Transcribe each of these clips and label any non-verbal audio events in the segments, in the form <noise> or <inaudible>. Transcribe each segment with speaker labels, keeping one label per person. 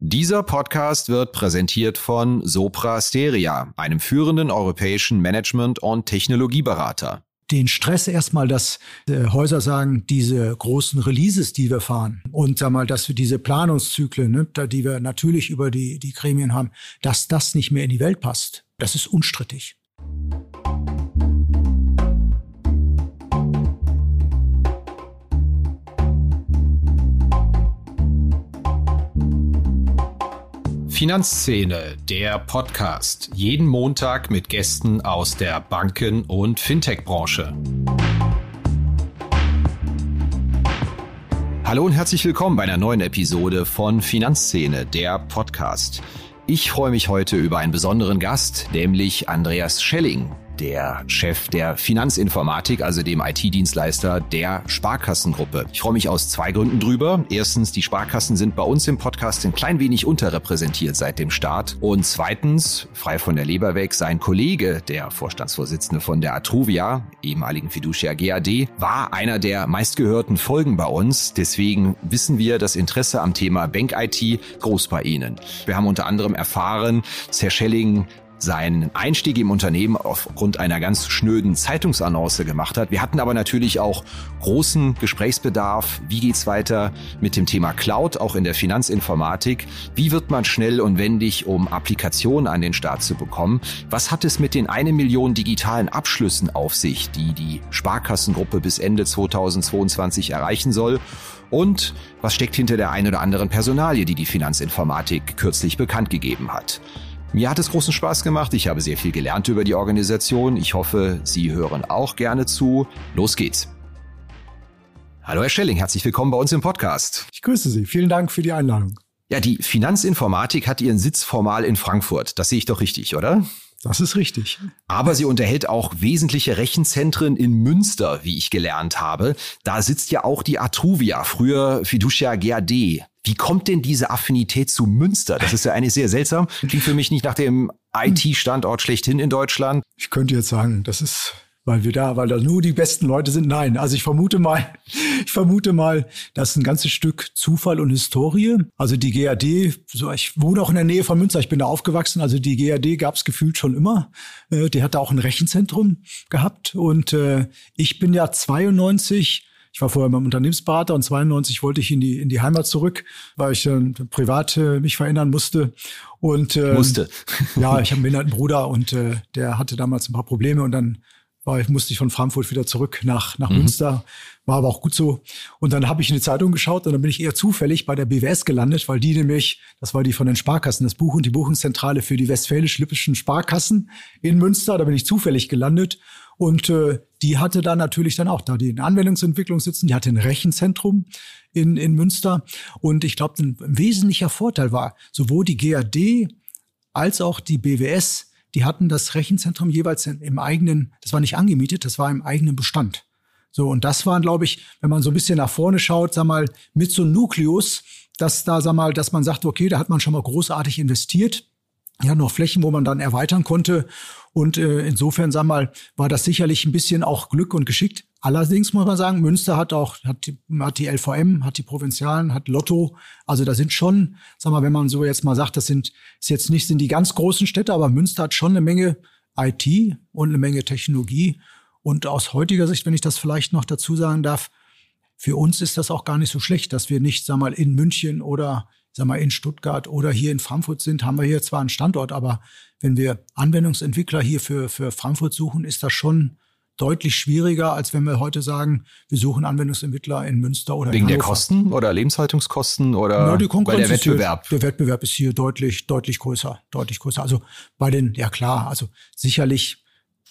Speaker 1: Dieser Podcast wird präsentiert von Sopra Steria, einem führenden europäischen Management- und Technologieberater.
Speaker 2: Den Stress erstmal, dass äh, Häuser sagen, diese großen Releases, die wir fahren und sag mal, dass wir diese Planungszyklen, ne, die wir natürlich über die, die Gremien haben, dass das nicht mehr in die Welt passt. Das ist unstrittig.
Speaker 1: Finanzszene, der Podcast. Jeden Montag mit Gästen aus der Banken- und Fintech-Branche. Hallo und herzlich willkommen bei einer neuen Episode von Finanzszene, der Podcast. Ich freue mich heute über einen besonderen Gast, nämlich Andreas Schelling der Chef der Finanzinformatik, also dem IT-Dienstleister der Sparkassengruppe. Ich freue mich aus zwei Gründen drüber. Erstens, die Sparkassen sind bei uns im Podcast ein klein wenig unterrepräsentiert seit dem Start. Und zweitens, frei von der Leber weg, sein Kollege, der Vorstandsvorsitzende von der Atruvia, ehemaligen Fiducia GAD, war einer der meistgehörten Folgen bei uns. Deswegen wissen wir das Interesse am Thema Bank IT groß bei Ihnen. Wir haben unter anderem erfahren, Herr Schelling seinen Einstieg im Unternehmen aufgrund einer ganz schnöden Zeitungsannonce gemacht hat. Wir hatten aber natürlich auch großen Gesprächsbedarf. Wie geht's weiter mit dem Thema Cloud, auch in der Finanzinformatik? Wie wird man schnell und wendig, um Applikationen an den Start zu bekommen? Was hat es mit den eine Million digitalen Abschlüssen auf sich, die die Sparkassengruppe bis Ende 2022 erreichen soll? Und was steckt hinter der ein oder anderen Personalie, die die Finanzinformatik kürzlich bekannt gegeben hat? Mir hat es großen Spaß gemacht. Ich habe sehr viel gelernt über die Organisation. Ich hoffe, Sie hören auch gerne zu. Los geht's. Hallo Herr Schelling, herzlich willkommen bei uns im Podcast.
Speaker 2: Ich grüße Sie. Vielen Dank für die Einladung.
Speaker 1: Ja, die Finanzinformatik hat ihren Sitz formal in Frankfurt. Das sehe ich doch richtig, oder?
Speaker 2: Das ist richtig.
Speaker 1: Aber sie unterhält auch wesentliche Rechenzentren in Münster, wie ich gelernt habe. Da sitzt ja auch die Atruvia, früher Fiducia GAD. Wie kommt denn diese Affinität zu Münster? Das ist ja eigentlich sehr seltsam. Klingt für mich nicht nach dem IT-Standort schlechthin in Deutschland.
Speaker 2: Ich könnte jetzt sagen, das ist weil wir da, weil da nur die besten Leute sind. Nein, also ich vermute mal, <laughs> ich vermute mal, das ist ein ganzes Stück Zufall und Historie. Also die GAD, so ich wohne auch in der Nähe von Münster, ich bin da aufgewachsen. Also die GAD gab es gefühlt schon immer. Äh, die hatte auch ein Rechenzentrum gehabt und äh, ich bin ja 92 ich war vorher beim Unternehmensberater und 92 wollte ich in die, in die Heimat zurück, weil ich äh, privat äh, mich verändern musste. Und äh,
Speaker 1: musste.
Speaker 2: ja, <laughs> ich habe einen behinderten Bruder und äh, der hatte damals ein paar Probleme und dann war ich, musste ich von Frankfurt wieder zurück nach, nach mhm. Münster. War aber auch gut so. Und dann habe ich in die Zeitung geschaut und dann bin ich eher zufällig bei der BWS gelandet, weil die nämlich, das war die von den Sparkassen, das Buch und die Buchungszentrale für die westfälisch-lippischen Sparkassen in Münster. Da bin ich zufällig gelandet. Und äh, die hatte da natürlich dann auch da die Anwendungsentwicklung sitzen, die hatte ein Rechenzentrum in, in Münster. Und ich glaube, ein wesentlicher Vorteil war, sowohl die GAD als auch die BWS, die hatten das Rechenzentrum jeweils im eigenen, das war nicht angemietet, das war im eigenen Bestand. So, und das waren, glaube ich, wenn man so ein bisschen nach vorne schaut, sag mal, mit so einem Nukleus, dass da, sag mal, dass man sagt, okay, da hat man schon mal großartig investiert ja noch Flächen, wo man dann erweitern konnte. Und äh, insofern, sag mal, war das sicherlich ein bisschen auch Glück und geschickt. Allerdings muss man sagen, Münster hat auch, hat die, hat die LVM, hat die Provinzialen, hat Lotto. Also da sind schon, sag mal, wenn man so jetzt mal sagt, das sind, ist jetzt nicht, sind die ganz großen Städte, aber Münster hat schon eine Menge IT und eine Menge Technologie. Und aus heutiger Sicht, wenn ich das vielleicht noch dazu sagen darf, für uns ist das auch gar nicht so schlecht, dass wir nicht, sag mal, in München oder sag mal, in Stuttgart oder hier in Frankfurt sind, haben wir hier zwar einen Standort, aber wenn wir Anwendungsentwickler hier für, für Frankfurt suchen, ist das schon deutlich schwieriger, als wenn wir heute sagen, wir suchen Anwendungsentwickler in Münster oder
Speaker 1: Wegen der Kosten oder Lebenshaltungskosten oder
Speaker 2: ja, die
Speaker 1: Konkurrenz
Speaker 2: der
Speaker 1: Wettbewerb?
Speaker 2: Hier, der Wettbewerb ist hier deutlich, deutlich größer, deutlich größer. Also bei den, ja klar, also sicherlich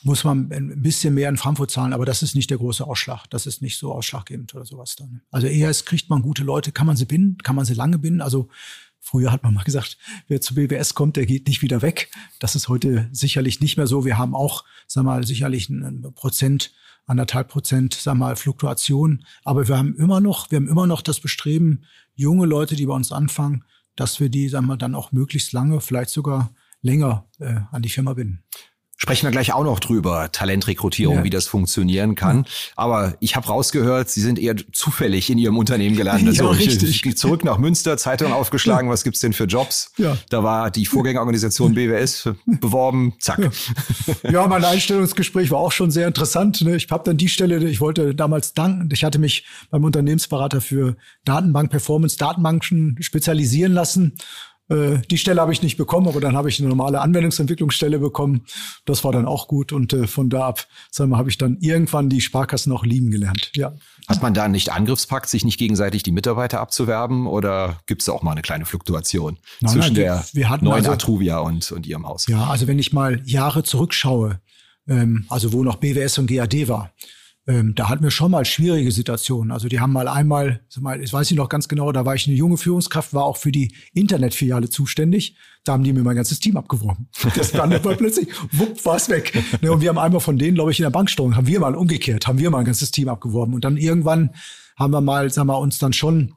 Speaker 2: muss man ein bisschen mehr in Frankfurt zahlen, aber das ist nicht der große Ausschlag. Das ist nicht so ausschlaggebend oder sowas dann. Also eher es kriegt man gute Leute, kann man sie binden, kann man sie lange binden. Also früher hat man mal gesagt, wer zu BWS kommt, der geht nicht wieder weg. Das ist heute sicherlich nicht mehr so. Wir haben auch, sag mal, sicherlich ein Prozent, anderthalb Prozent, sag mal, Fluktuation. Aber wir haben immer noch, wir haben immer noch das Bestreben, junge Leute, die bei uns anfangen, dass wir die, sagen wir, dann auch möglichst lange, vielleicht sogar länger äh, an die Firma binden.
Speaker 1: Sprechen wir gleich auch noch drüber, Talentrekrutierung, ja. wie das funktionieren kann. Aber ich habe rausgehört, Sie sind eher zufällig in Ihrem Unternehmen gelandet. <laughs> ja, so, richtig. Ich, zurück nach Münster, Zeitung aufgeschlagen, was gibt's denn für Jobs? Ja. Da war die Vorgängerorganisation BWS beworben, zack.
Speaker 2: Ja. ja, mein <laughs> Einstellungsgespräch war auch schon sehr interessant. Ne? Ich habe dann die Stelle, ich wollte damals danken, ich hatte mich beim Unternehmensberater für Datenbank Performance, Datenbanken spezialisieren lassen äh, die Stelle habe ich nicht bekommen, aber dann habe ich eine normale Anwendungsentwicklungsstelle bekommen. Das war dann auch gut und äh, von da ab, sagen wir, habe ich dann irgendwann die Sparkassen auch lieben gelernt. Ja.
Speaker 1: Hat man da nicht Angriffspakt, sich nicht gegenseitig die Mitarbeiter abzuwerben oder gibt es auch mal eine kleine Fluktuation nein, zwischen nein, wir, der wir neuen also, Atruvia und, und Ihrem Haus?
Speaker 2: Ja, also wenn ich mal Jahre zurückschaue, ähm, also wo noch BWS und GAD war, ähm, da hatten wir schon mal schwierige Situationen. Also die haben mal einmal, mal, ich weiß nicht noch ganz genau, da war ich eine junge Führungskraft, war auch für die Internetfiliale zuständig. Da haben die mir mein ganzes Team abgeworben. <laughs> Das war dann plötzlich, wupp, war es weg. Ne, und wir haben einmal von denen, glaube ich, in der Banksteuerung, haben wir mal umgekehrt, haben wir mal ein ganzes Team abgeworben. Und dann irgendwann haben wir mal, sagen wir, uns dann schon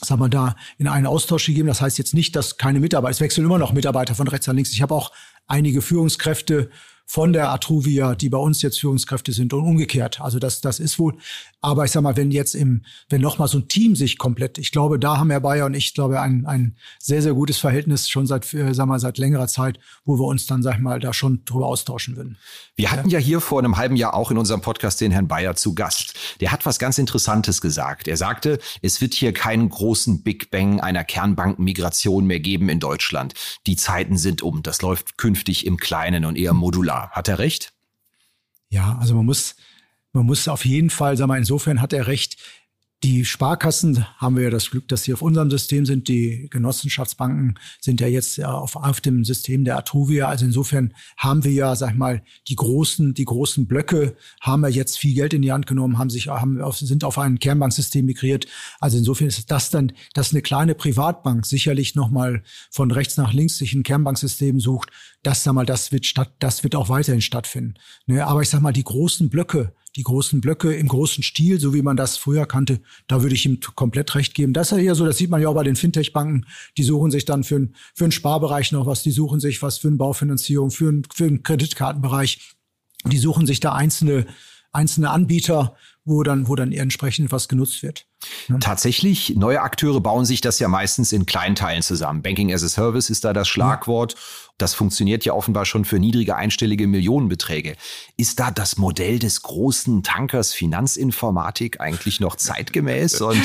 Speaker 2: sagen wir da in einen Austausch gegeben. Das heißt jetzt nicht, dass keine Mitarbeiter, es wechseln immer noch Mitarbeiter von rechts nach links. Ich habe auch einige Führungskräfte von der Atruvia, die bei uns jetzt Führungskräfte sind und umgekehrt. Also das, das ist wohl. Aber ich sag mal, wenn jetzt im, wenn noch mal so ein Team sich komplett, ich glaube, da haben Herr Bayer und ich, glaube ein, ein sehr, sehr gutes Verhältnis schon seit, äh, sag mal, seit längerer Zeit, wo wir uns dann, sag ich mal, da schon drüber austauschen würden.
Speaker 1: Wir hatten ja hier vor einem halben Jahr auch in unserem Podcast den Herrn Bayer zu Gast. Der hat was ganz Interessantes gesagt. Er sagte, es wird hier keinen großen Big Bang einer Kernbankenmigration mehr geben in Deutschland. Die Zeiten sind um. Das läuft künftig im Kleinen und eher modular. Hat er recht?
Speaker 2: Ja, also man muss, man muss auf jeden Fall, sagen wir, insofern hat er recht. Die Sparkassen haben wir ja das Glück, dass sie auf unserem System sind. Die Genossenschaftsbanken sind ja jetzt auf, auf dem System der Atruvia. Also insofern haben wir ja, sag ich mal, die großen, die großen Blöcke haben wir jetzt viel Geld in die Hand genommen, haben sich, haben, sind auf ein Kernbanksystem migriert. Also insofern ist das dann, dass eine kleine Privatbank sicherlich nochmal von rechts nach links sich ein Kernbanksystem sucht. Das, sag mal, das wird statt, das wird auch weiterhin stattfinden. Ne? Aber ich sag mal, die großen Blöcke, die großen Blöcke im großen Stil, so wie man das früher kannte, da würde ich ihm komplett recht geben. Das ist ja eher so, das sieht man ja auch bei den Fintech-Banken, die suchen sich dann für, für einen Sparbereich noch was, die suchen sich was für eine Baufinanzierung, für, ein, für einen Kreditkartenbereich, die suchen sich da einzelne, einzelne Anbieter, wo dann, wo dann entsprechend was genutzt wird.
Speaker 1: Ja. Tatsächlich, neue Akteure bauen sich das ja meistens in kleinen Teilen zusammen. Banking as a Service ist da das Schlagwort. Ja. Das funktioniert ja offenbar schon für niedrige einstellige Millionenbeträge. Ist da das Modell des großen Tankers Finanzinformatik eigentlich noch <laughs> zeitgemäß? Und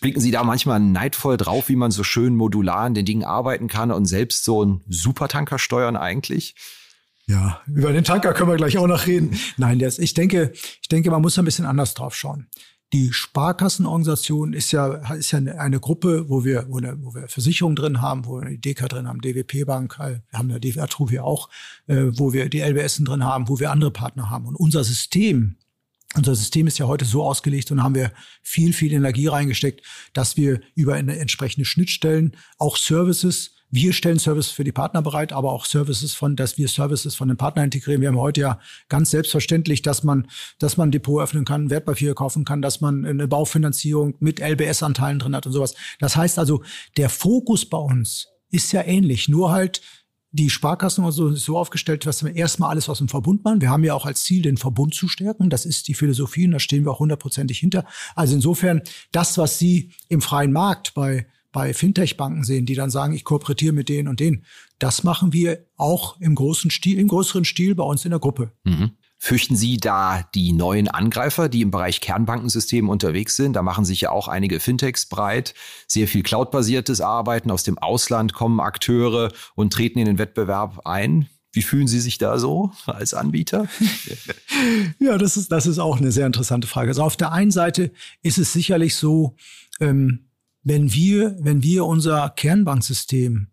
Speaker 1: blicken Sie da manchmal neidvoll drauf, wie man so schön modular an den Dingen arbeiten kann und selbst so einen Supertanker steuern eigentlich?
Speaker 2: Ja, über den Tanker können wir gleich auch noch reden. Nein, das, ich denke, ich denke, man muss ein bisschen anders drauf schauen. Die Sparkassenorganisation ist ja, ist ja eine Gruppe, wo wir, wo, wo wir Versicherungen drin haben, wo wir die DK drin haben, DWP Bank, äh, wir haben ja DWR Truvia auch, äh, wo wir die LBS drin haben, wo wir andere Partner haben. Und unser System, unser System ist ja heute so ausgelegt und haben wir viel, viel Energie reingesteckt, dass wir über entsprechende Schnittstellen auch Services wir stellen Services für die Partner bereit, aber auch Services von, dass wir Services von den Partnern integrieren. Wir haben heute ja ganz selbstverständlich, dass man, dass man ein Depot öffnen kann, Wertpapiere kaufen kann, dass man eine Baufinanzierung mit LBS-Anteilen drin hat und sowas. Das heißt also, der Fokus bei uns ist ja ähnlich, nur halt die Sparkassen und so so aufgestellt, dass wir erstmal alles aus dem Verbund machen. Wir haben ja auch als Ziel, den Verbund zu stärken. Das ist die Philosophie und da stehen wir auch hundertprozentig hinter. Also insofern, das, was Sie im freien Markt bei bei Fintech-Banken sehen, die dann sagen, ich kooperiere mit denen und denen. Das machen wir auch im großen Stil, im größeren Stil bei uns in der Gruppe.
Speaker 1: Mhm. Fürchten Sie da die neuen Angreifer, die im Bereich Kernbankensystem unterwegs sind? Da machen sich ja auch einige Fintechs breit. Sehr viel Cloud-basiertes Arbeiten. Aus dem Ausland kommen Akteure und treten in den Wettbewerb ein. Wie fühlen Sie sich da so als Anbieter? <laughs>
Speaker 2: ja, das ist, das ist auch eine sehr interessante Frage. Also auf der einen Seite ist es sicherlich so, ähm, wenn wir, wenn wir unser Kernbanksystem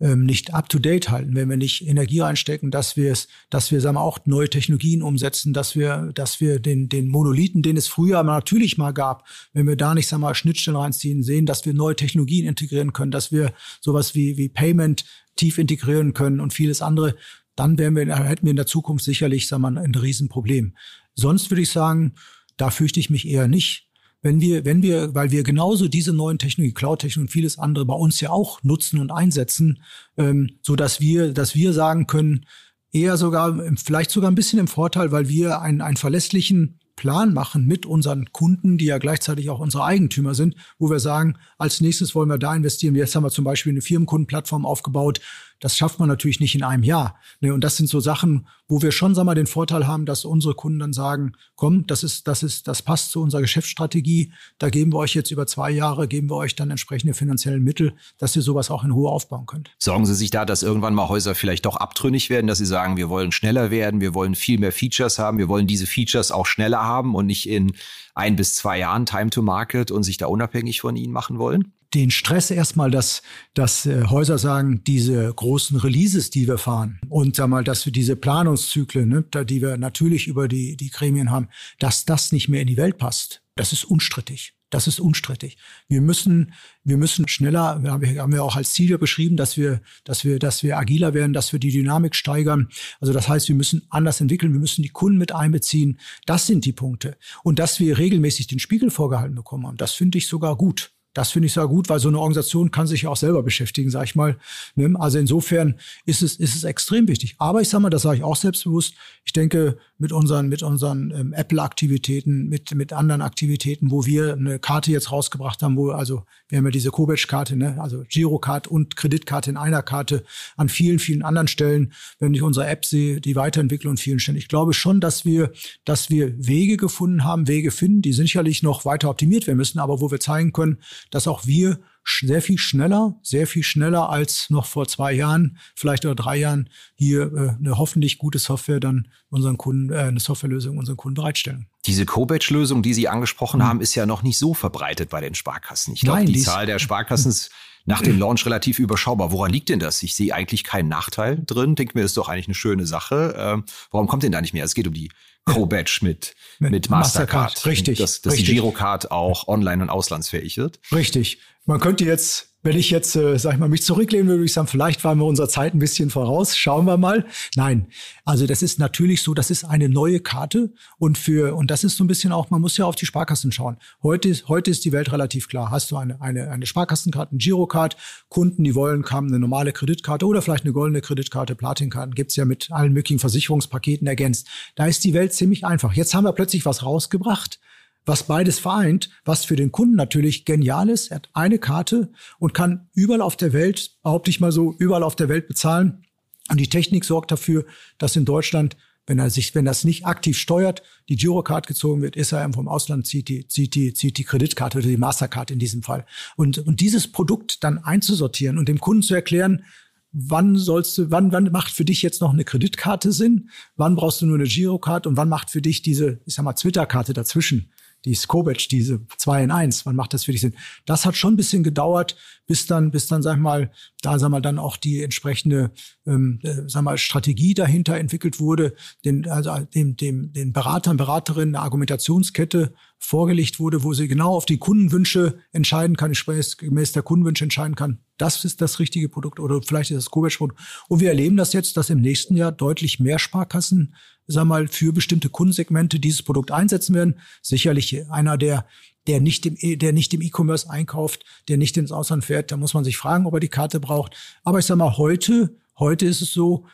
Speaker 2: ähm, nicht up to date halten, wenn wir nicht Energie reinstecken, dass wir es, dass wir sagen wir, auch neue Technologien umsetzen, dass wir, dass wir den, den Monolithen, den es früher natürlich mal gab, wenn wir da nicht sagen wir, Schnittstellen reinziehen, sehen, dass wir neue Technologien integrieren können, dass wir sowas wie, wie Payment tief integrieren können und vieles andere, dann wären wir, hätten wir in der Zukunft sicherlich sagen wir, ein Riesenproblem. Sonst würde ich sagen, da fürchte ich mich eher nicht wenn wir, wenn wir, weil wir genauso diese neuen Technologie, Cloud-Technologie und vieles andere bei uns ja auch nutzen und einsetzen, ähm, so dass wir, dass wir sagen können, eher sogar, vielleicht sogar ein bisschen im Vorteil, weil wir einen, einen verlässlichen Plan machen mit unseren Kunden, die ja gleichzeitig auch unsere Eigentümer sind, wo wir sagen, als nächstes wollen wir da investieren. Jetzt haben wir zum Beispiel eine Firmenkundenplattform aufgebaut, das schafft man natürlich nicht in einem Jahr. Ne? Und das sind so Sachen, wo wir schon, sagen wir, den Vorteil haben, dass unsere Kunden dann sagen, komm, das ist, das ist, das passt zu unserer Geschäftsstrategie. Da geben wir euch jetzt über zwei Jahre, geben wir euch dann entsprechende finanziellen Mittel, dass ihr sowas auch in Ruhe aufbauen könnt.
Speaker 1: Sorgen Sie sich da, dass irgendwann mal Häuser vielleicht doch abtrünnig werden, dass Sie sagen, wir wollen schneller werden, wir wollen viel mehr Features haben, wir wollen diese Features auch schneller haben und nicht in ein bis zwei Jahren Time to Market und sich da unabhängig von Ihnen machen wollen?
Speaker 2: Den Stress erstmal, dass, dass äh, Häuser sagen, diese großen Releases, die wir fahren und sag mal, dass wir diese Planungszyklen, ne, da, die wir natürlich über die, die Gremien haben, dass das nicht mehr in die Welt passt. Das ist unstrittig. Das ist unstrittig. Wir müssen, wir müssen schneller, wir haben wir auch als Ziel beschrieben, dass wir, dass wir, dass wir agiler werden, dass wir die Dynamik steigern. Also das heißt, wir müssen anders entwickeln, wir müssen die Kunden mit einbeziehen. Das sind die Punkte. Und dass wir regelmäßig den Spiegel vorgehalten bekommen haben, das finde ich sogar gut. Das finde ich sehr gut, weil so eine Organisation kann sich ja auch selber beschäftigen, sag ich mal. Ne? Also insofern ist es, ist es extrem wichtig. Aber ich sage mal, das sage ich auch selbstbewusst. Ich denke, mit unseren, mit unseren ähm, Apple-Aktivitäten, mit, mit anderen Aktivitäten, wo wir eine Karte jetzt rausgebracht haben, wo, also wir haben ja diese Kobesch-Karte, ne? also Girocard und Kreditkarte in einer Karte an vielen, vielen anderen Stellen. Wenn ich unsere App sehe, die Weiterentwicklung an vielen Stellen. Ich glaube schon, dass wir, dass wir Wege gefunden haben, Wege finden, die sicherlich noch weiter optimiert werden müssen, aber wo wir zeigen können, dass auch wir sehr viel schneller, sehr viel schneller als noch vor zwei Jahren, vielleicht oder drei Jahren, hier äh, eine hoffentlich gute Software dann unseren Kunden, äh, eine Softwarelösung unseren Kunden bereitstellen.
Speaker 1: Diese Co-Batch-Lösung, die Sie angesprochen mhm. haben, ist ja noch nicht so verbreitet bei den Sparkassen. Ich glaube, die Zahl der Sparkassen ist <laughs> nach dem Launch relativ überschaubar. Woran liegt denn das? Ich sehe eigentlich keinen Nachteil drin. Denke mir, das ist doch eigentlich eine schöne Sache. Ähm, warum kommt denn da nicht mehr? Es geht um die Co-Badge mit, <laughs> mit, mit Mastercard.
Speaker 2: Mastercard. Richtig.
Speaker 1: Dass, dass
Speaker 2: richtig.
Speaker 1: die Girocard auch online und auslandsfähig wird.
Speaker 2: Richtig. Man könnte jetzt wenn ich jetzt, äh, sag ich mal, mich zurücklehnen würde, würde ich sagen, vielleicht waren wir unserer Zeit ein bisschen voraus. Schauen wir mal. Nein, also das ist natürlich so, das ist eine neue Karte und für und das ist so ein bisschen auch, man muss ja auf die Sparkassen schauen. Heute ist heute ist die Welt relativ klar. Hast du eine eine eine Sparkassenkarte, ein Girocard, Kunden, die wollen, kamen eine normale Kreditkarte oder vielleicht eine goldene Kreditkarte, Platinkarten gibt's ja mit allen möglichen Versicherungspaketen ergänzt. Da ist die Welt ziemlich einfach. Jetzt haben wir plötzlich was rausgebracht was beides vereint, was für den Kunden natürlich genial ist. Er hat eine Karte und kann überall auf der Welt, behaupte ich mal so, überall auf der Welt bezahlen. Und die Technik sorgt dafür, dass in Deutschland, wenn er sich, wenn das nicht aktiv steuert, die Girocard gezogen wird, ist er irgendwo im Ausland, zieht die, zieht die, zieht die Kreditkarte oder die Mastercard in diesem Fall. Und, und dieses Produkt dann einzusortieren und dem Kunden zu erklären, wann sollst du, wann, wann macht für dich jetzt noch eine Kreditkarte Sinn? Wann brauchst du nur eine Girocard und wann macht für dich diese, ich sag mal, Twitter-Karte dazwischen die Skobec, diese zwei in eins, wann macht das für dich Sinn? Das hat schon ein bisschen gedauert, bis dann, bis dann, sag mal, da sag mal dann auch die entsprechende, ähm, äh, sag mal, Strategie dahinter entwickelt wurde, den, also dem, dem, den Beratern, Beraterinnen eine Argumentationskette vorgelegt wurde, wo sie genau auf die Kundenwünsche entscheiden kann, gemäß der Kundenwünsche entscheiden kann, das ist das richtige Produkt oder vielleicht ist das Kobesch-Produkt. Und wir erleben das jetzt, dass im nächsten Jahr deutlich mehr Sparkassen, sag mal, für bestimmte Kundensegmente dieses Produkt einsetzen werden. Sicherlich einer, der der nicht im, der nicht im E-Commerce einkauft, der nicht ins Ausland fährt, da muss man sich fragen, ob er die Karte braucht. Aber ich sag mal, heute, heute ist es so,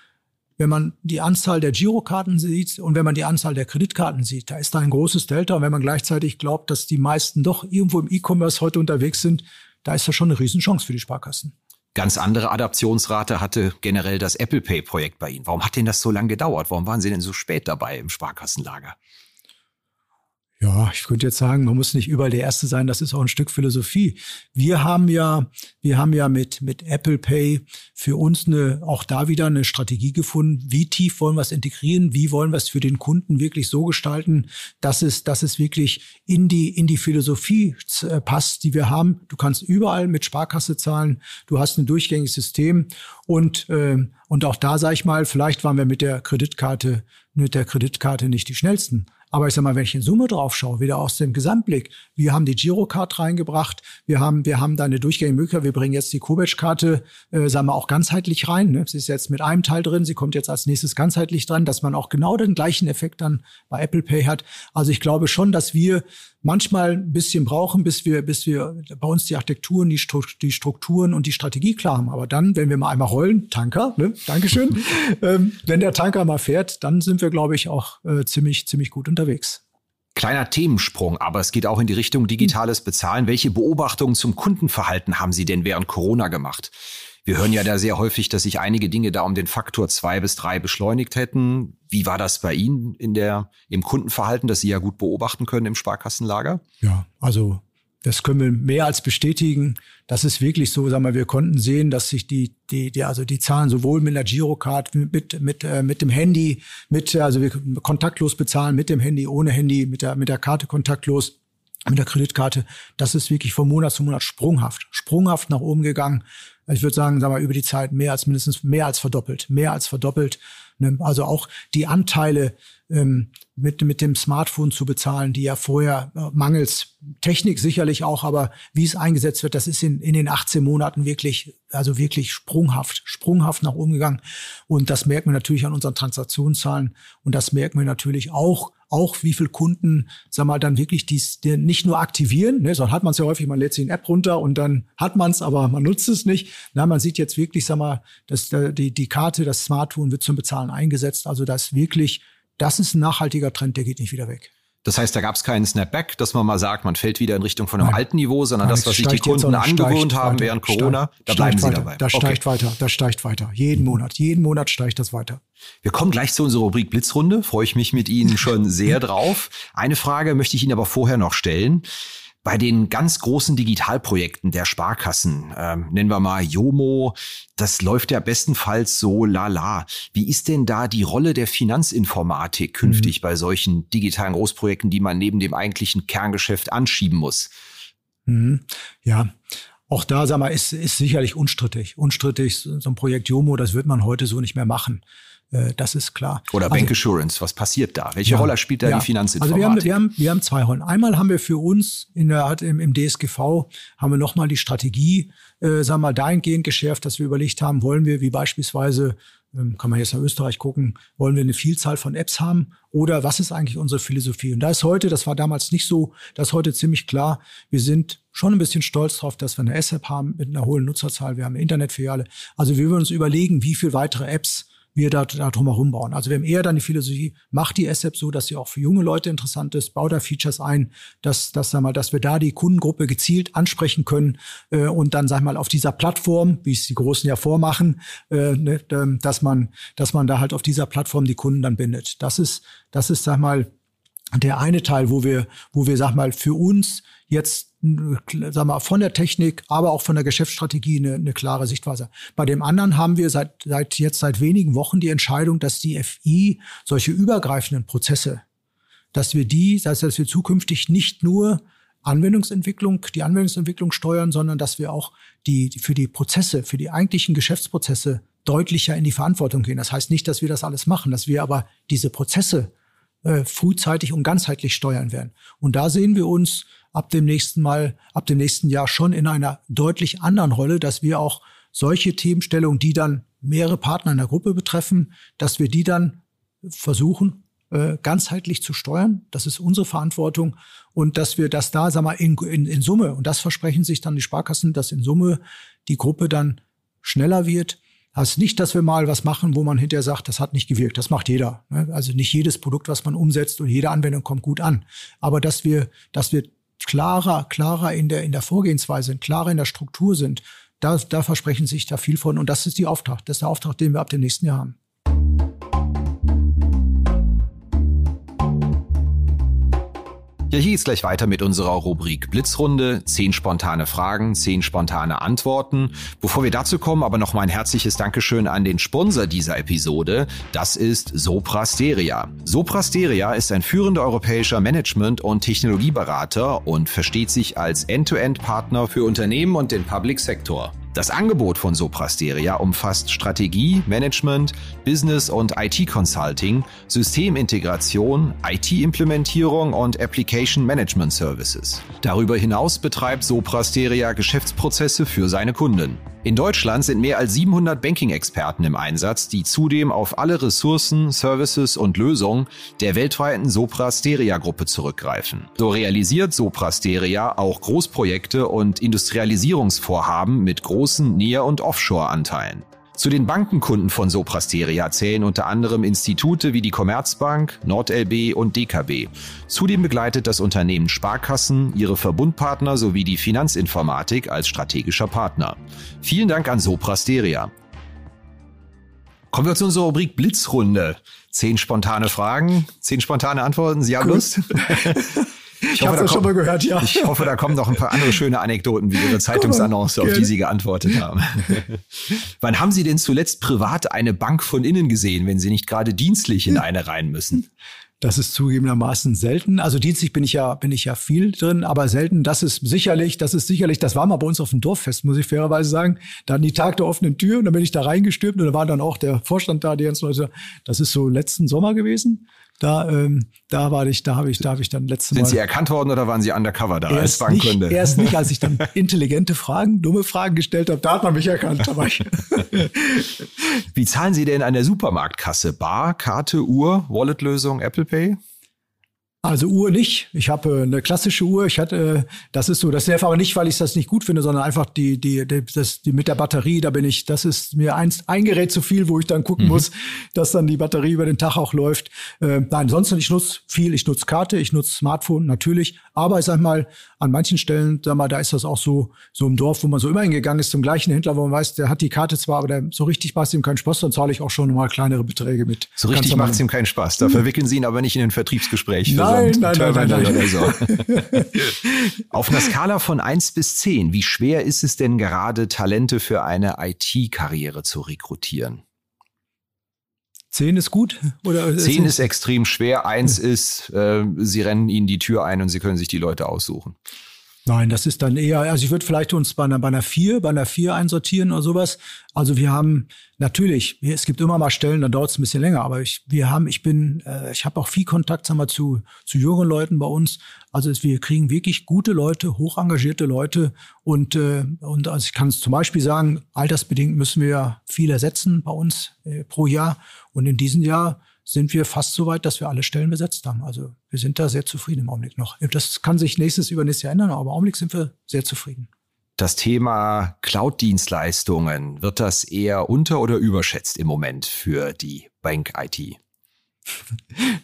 Speaker 2: wenn man die Anzahl der Girokarten sieht und wenn man die Anzahl der Kreditkarten sieht, da ist da ein großes Delta. Und wenn man gleichzeitig glaubt, dass die meisten doch irgendwo im E-Commerce heute unterwegs sind, da ist das schon eine Riesenchance für die Sparkassen.
Speaker 1: Ganz andere Adaptionsrate hatte generell das Apple Pay Projekt bei Ihnen. Warum hat denn das so lange gedauert? Warum waren Sie denn so spät dabei im Sparkassenlager?
Speaker 2: Ja, ich könnte jetzt sagen, man muss nicht überall der Erste sein. Das ist auch ein Stück Philosophie. Wir haben ja, wir haben ja mit, mit Apple Pay für uns eine, auch da wieder eine Strategie gefunden. Wie tief wollen wir es integrieren? Wie wollen wir es für den Kunden wirklich so gestalten, dass es, dass es wirklich in die, in die Philosophie äh, passt, die wir haben? Du kannst überall mit Sparkasse zahlen. Du hast ein durchgängiges System und, äh, und auch da sage ich mal, vielleicht waren wir mit der Kreditkarte, mit der Kreditkarte nicht die schnellsten. Aber ich sag mal, wenn ich in Summe drauf schaue, wieder aus dem Gesamtblick, wir haben die Girocard reingebracht, wir haben, wir haben da eine durchgängige Möglichkeit, wir bringen jetzt die Kobesch-Karte, äh, sagen wir auch ganzheitlich rein. Ne? Sie ist jetzt mit einem Teil drin, sie kommt jetzt als nächstes ganzheitlich dran, dass man auch genau den gleichen Effekt dann bei Apple Pay hat. Also ich glaube schon, dass wir manchmal ein bisschen brauchen, bis wir, bis wir bei uns die Architekturen, die, die Strukturen und die Strategie klar haben. Aber dann, wenn wir mal einmal rollen, Tanker, ne? Dankeschön, <laughs> ähm, wenn der Tanker mal fährt, dann sind wir, glaube ich, auch äh, ziemlich, ziemlich gut unterwegs.
Speaker 1: Kleiner Themensprung, aber es geht auch in die Richtung digitales Bezahlen. Welche Beobachtungen zum Kundenverhalten haben Sie denn während Corona gemacht? Wir hören ja da sehr häufig, dass sich einige Dinge da um den Faktor zwei bis drei beschleunigt hätten. Wie war das bei Ihnen in der, im Kundenverhalten, das Sie ja gut beobachten können im Sparkassenlager?
Speaker 2: Ja, also das können wir mehr als bestätigen. Das ist wirklich so, sagen wir, wir konnten sehen, dass sich die, die, die also die Zahlen sowohl mit der Girocard, mit, mit, äh, mit dem Handy, mit, also wir kontaktlos bezahlen mit dem Handy, ohne Handy, mit der, mit der Karte kontaktlos, mit der Kreditkarte. Das ist wirklich von Monat zu Monat sprunghaft, sprunghaft nach oben gegangen. Ich würde sagen, sagen wir, über die Zeit mehr als mindestens mehr als verdoppelt, mehr als verdoppelt. Ne? Also auch die Anteile ähm, mit, mit dem Smartphone zu bezahlen, die ja vorher äh, mangels Technik sicherlich auch, aber wie es eingesetzt wird, das ist in, in den 18 Monaten wirklich, also wirklich sprunghaft, sprunghaft nach oben gegangen. Und das merken wir natürlich an unseren Transaktionszahlen. Und das merken wir natürlich auch auch wie viel Kunden, sag mal, dann wirklich dies die nicht nur aktivieren, ne, sondern hat man es ja häufig, man lädt sich eine App runter und dann hat man es, aber man nutzt es nicht. Na, man sieht jetzt wirklich, sag mal, dass die, die Karte, das Smartphone wird zum Bezahlen eingesetzt. Also das wirklich, das ist ein nachhaltiger Trend, der geht nicht wieder weg.
Speaker 1: Das heißt, da gab es keinen Snapback, dass man mal sagt, man fällt wieder in Richtung von einem Nein. alten Niveau, sondern Nein, das, was sich die Kunden angewöhnt haben während Corona,
Speaker 2: steigt, da bleiben sie weiter. dabei. Das okay. steigt weiter, das steigt weiter. Jeden Monat, jeden Monat steigt das weiter.
Speaker 1: Wir kommen gleich zu unserer Rubrik Blitzrunde. Freue ich mich mit Ihnen schon sehr <laughs> drauf. Eine Frage möchte ich Ihnen aber vorher noch stellen. Bei den ganz großen Digitalprojekten der Sparkassen, ähm, nennen wir mal Jomo, das läuft ja bestenfalls so lala. Wie ist denn da die Rolle der Finanzinformatik künftig mhm. bei solchen digitalen Großprojekten, die man neben dem eigentlichen Kerngeschäft anschieben muss?
Speaker 2: Mhm. Ja, auch da, sag mal, ist, ist sicherlich unstrittig. Unstrittig, so ein Projekt Jomo, das wird man heute so nicht mehr machen. Äh, das ist klar.
Speaker 1: Oder also, Bank Assurance, was passiert da? Welche ja, Rolle spielt da ja. die Finanzinformatik?
Speaker 2: Also wir haben, wir, haben, wir haben zwei Rollen. Einmal haben wir für uns in der, im, im DSGV haben wir nochmal die Strategie, äh, sagen wir mal, dahingehend geschärft, dass wir überlegt haben, wollen wir wie beispielsweise ähm, kann man jetzt nach Österreich gucken, wollen wir eine Vielzahl von Apps haben oder was ist eigentlich unsere Philosophie? Und da ist heute, das war damals nicht so, das ist heute ziemlich klar, wir sind schon ein bisschen stolz drauf, dass wir eine S-App haben mit einer hohen Nutzerzahl, wir haben eine Internetfiliale. Also wir würden uns überlegen, wie viele weitere Apps wir da, da drumherum bauen. Also wir haben eher dann die Philosophie, macht die S-App so, dass sie auch für junge Leute interessant ist, bau da Features ein, dass, dass, sag mal, dass wir da die Kundengruppe gezielt ansprechen können äh, und dann, sag mal, auf dieser Plattform, wie es die Großen ja vormachen, äh, ne, dass man, dass man da halt auf dieser Plattform die Kunden dann bindet. Das ist, das ist, sag mal, der eine Teil, wo wir, wo wir, sag mal, für uns jetzt sag mal, von der Technik, aber auch von der Geschäftsstrategie eine, eine klare Sichtweise. Bei dem anderen haben wir seit, seit jetzt seit wenigen Wochen die Entscheidung, dass die FI solche übergreifenden Prozesse, dass wir die, das heißt, dass wir zukünftig nicht nur Anwendungsentwicklung, die Anwendungsentwicklung steuern, sondern dass wir auch die, für die Prozesse, für die eigentlichen Geschäftsprozesse deutlicher in die Verantwortung gehen. Das heißt nicht, dass wir das alles machen, dass wir aber diese Prozesse äh, frühzeitig und ganzheitlich steuern werden. Und da sehen wir uns ab dem nächsten Mal, ab dem nächsten Jahr schon in einer deutlich anderen Rolle, dass wir auch solche Themenstellungen, die dann mehrere Partner in der Gruppe betreffen, dass wir die dann versuchen, äh, ganzheitlich zu steuern. Das ist unsere Verantwortung. Und dass wir das da, sagen wir, in, in, in Summe, und das versprechen sich dann die Sparkassen, dass in Summe die Gruppe dann schneller wird, also nicht, dass wir mal was machen, wo man hinterher sagt, das hat nicht gewirkt. Das macht jeder. Ne? Also nicht jedes Produkt, was man umsetzt und jede Anwendung kommt gut an. Aber dass wir, dass wir klarer, klarer in der, in der Vorgehensweise sind, klarer in der Struktur sind, da, da versprechen sich da viel von. Und das ist die Auftrag. Das ist der Auftrag, den wir ab dem nächsten Jahr haben.
Speaker 1: Ja, hier geht's gleich weiter mit unserer Rubrik Blitzrunde. Zehn spontane Fragen, zehn spontane Antworten. Bevor wir dazu kommen, aber noch mal ein herzliches Dankeschön an den Sponsor dieser Episode. Das ist Soprasteria. Soprasteria ist ein führender europäischer Management- und Technologieberater und versteht sich als End-to-End-Partner für Unternehmen und den Public Sector. Das Angebot von Soprasteria umfasst Strategie, Management, Business und IT Consulting, Systemintegration, IT-Implementierung und Application Management Services. Darüber hinaus betreibt Soprasteria Geschäftsprozesse für seine Kunden. In Deutschland sind mehr als 700 Banking-Experten im Einsatz, die zudem auf alle Ressourcen, Services und Lösungen der weltweiten Sopra-Steria-Gruppe zurückgreifen. So realisiert Sopra-Steria auch Großprojekte und Industrialisierungsvorhaben mit großen Near- und Offshore-Anteilen. Zu den Bankenkunden von Soprasteria zählen unter anderem Institute wie die Commerzbank, NordLB und DKB. Zudem begleitet das Unternehmen Sparkassen, ihre Verbundpartner sowie die Finanzinformatik als strategischer Partner. Vielen Dank an Soprasteria. Kommen wir zu unserer Rubrik Blitzrunde. Zehn spontane Fragen, zehn spontane Antworten. Sie haben Lust? <laughs>
Speaker 2: Ich, ich habe das schon mal gehört, ja.
Speaker 1: Ich hoffe, da kommen noch ein paar andere schöne Anekdoten wie Ihre Zeitungsannonce, auf die Sie geantwortet <laughs> haben. Wann haben Sie denn zuletzt privat eine Bank von innen gesehen, wenn Sie nicht gerade dienstlich in eine rein müssen?
Speaker 2: Das ist zugegebenermaßen selten. Also dienstlich bin ich ja, bin ich ja viel drin, aber selten. Das ist sicherlich, das ist sicherlich, das war mal bei uns auf dem Dorffest, muss ich fairerweise sagen. Da hatten die Tag der offenen Tür und dann bin ich da reingestürmt und da war dann auch der Vorstand da, die ganzen Leute. Das ist so letzten Sommer gewesen. Da, ähm, da war ich, da habe ich, da habe ich dann letztes
Speaker 1: Mal. Sind Sie erkannt worden oder waren Sie undercover da
Speaker 2: als Bankkunde? Nicht, erst nicht, als ich dann <laughs> intelligente Fragen, dumme Fragen gestellt habe, da hat man mich erkannt.
Speaker 1: Wie zahlen Sie denn an der Supermarktkasse? Bar, Karte, Uhr, Wallet-Lösung, Apple Pay?
Speaker 2: Also Uhr nicht. Ich habe äh, eine klassische Uhr. Ich hatte, das ist so, das ist einfach nicht, weil ich das nicht gut finde, sondern einfach die, die, die, das, die mit der Batterie, da bin ich, das ist mir ein, ein Gerät zu viel, wo ich dann gucken mhm. muss, dass dann die Batterie über den Tag auch läuft. Äh, nein, ansonsten, ich nutze viel, ich nutze Karte, ich nutze Smartphone natürlich, aber ich sag mal, an manchen Stellen, sag mal, da ist das auch so, so im Dorf, wo man so immer hingegangen ist, zum gleichen Händler, wo man weiß, der hat die Karte zwar, aber der, so richtig macht ihm keinen Spaß, dann zahle ich auch schon mal kleinere Beträge mit.
Speaker 1: So richtig macht es ihm keinen Spaß. Da verwickeln Sie ihn aber nicht in ein Vertriebsgespräch.
Speaker 2: Nein, nein, nein, nein, nein,
Speaker 1: oder so. Auf einer Skala von eins bis zehn, wie schwer ist es denn gerade, Talente für eine IT-Karriere zu rekrutieren?
Speaker 2: Zehn ist gut?
Speaker 1: Oder Zehn ist extrem schwer. Eins ist, äh, sie rennen ihnen die Tür ein und sie können sich die Leute aussuchen.
Speaker 2: Nein, das ist dann eher, also ich würde vielleicht uns bei einer, bei einer vier, bei einer vier einsortieren oder sowas. Also wir haben natürlich, es gibt immer mal Stellen, da dauert es ein bisschen länger, aber ich, wir haben, ich bin, äh, ich habe auch viel Kontakt, sagen wir, zu, zu jungen Leuten bei uns. Also wir kriegen wirklich gute Leute, hoch engagierte Leute und, äh, und also ich kann es zum Beispiel sagen, altersbedingt müssen wir viel ersetzen bei uns äh, pro Jahr. Und in diesem Jahr sind wir fast so weit, dass wir alle Stellen besetzt haben. Also wir sind da sehr zufrieden im Augenblick noch. Das kann sich nächstes, übernächstes Jahr ändern, aber im Augenblick sind wir sehr zufrieden.
Speaker 1: Das Thema Cloud-Dienstleistungen, wird das eher unter- oder überschätzt im Moment für die Bank-IT?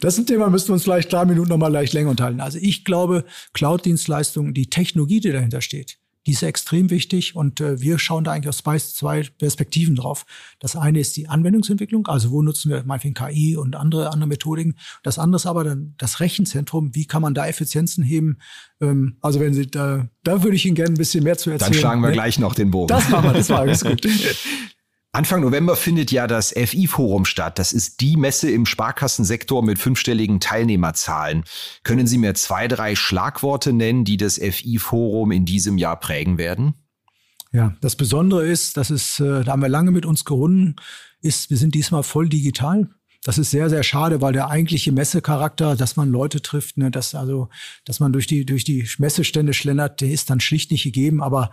Speaker 2: Das ist ein Thema, müssten wir uns vielleicht drei Minuten nochmal leicht länger unterhalten. Also ich glaube, Cloud-Dienstleistungen, die Technologie, die dahinter steht, die ist extrem wichtig und äh, wir schauen da eigentlich aus zwei, zwei Perspektiven drauf. Das eine ist die Anwendungsentwicklung, also wo nutzen wir meinetwegen KI und andere, andere Methodiken. Das andere ist aber dann das Rechenzentrum, wie kann man da Effizienzen heben. Ähm, also wenn Sie da, da würde ich Ihnen gerne ein bisschen mehr zu erzählen.
Speaker 1: Dann schlagen wir ne? gleich noch den Bogen.
Speaker 2: Das machen wir, das war alles gut. <laughs>
Speaker 1: Anfang November findet ja das FI-Forum statt. Das ist die Messe im Sparkassensektor mit fünfstelligen Teilnehmerzahlen. Können Sie mir zwei, drei Schlagworte nennen, die das FI-Forum in diesem Jahr prägen werden?
Speaker 2: Ja, das Besondere ist, das ist, äh, da haben wir lange mit uns gerungen, ist, wir sind diesmal voll digital. Das ist sehr, sehr schade, weil der eigentliche Messecharakter, dass man Leute trifft, ne, dass also, dass man durch die, durch die Messestände schlendert, der ist dann schlicht nicht gegeben. Aber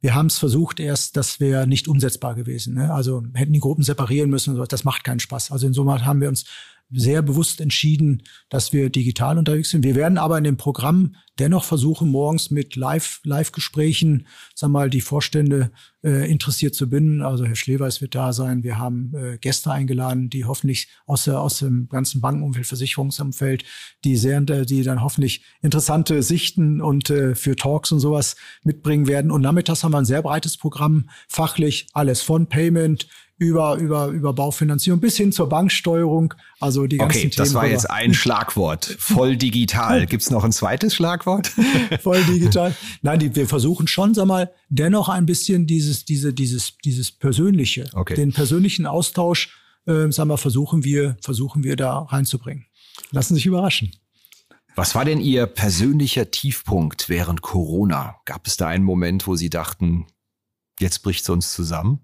Speaker 2: wir haben es versucht erst, das wäre nicht umsetzbar gewesen. Ne? Also hätten die Gruppen separieren müssen. So, das macht keinen Spaß. Also insofern haben wir uns sehr bewusst entschieden, dass wir digital unterwegs sind. Wir werden aber in dem Programm dennoch versuchen, morgens mit Live, Live-Gesprächen, sag mal, die Vorstände äh, interessiert zu binden. Also Herr Schleweis wird da sein. Wir haben äh, Gäste eingeladen, die hoffentlich aus, der, aus dem ganzen Bankenumfeld, Versicherungsumfeld, die sehr, die dann hoffentlich interessante Sichten und äh, für Talks und sowas mitbringen werden. Und nachmittags haben wir ein sehr breites Programm, fachlich alles von Payment über, über, über Baufinanzierung bis hin zur Banksteuerung. Also die ganzen
Speaker 1: okay,
Speaker 2: Themen.
Speaker 1: Das war jetzt ein Schlagwort. Voll digital. Gibt's noch ein zweites Schlagwort? <laughs>
Speaker 2: Voll digital. Nein, die, wir versuchen schon, sag mal, dennoch ein bisschen dieses, diese, dieses, dieses Persönliche, okay. den persönlichen Austausch, äh, sag mal, versuchen wir, versuchen wir da reinzubringen. Lassen Sie sich überraschen.
Speaker 1: Was war denn Ihr persönlicher Tiefpunkt während Corona? Gab es da einen Moment, wo Sie dachten, jetzt bricht es uns zusammen?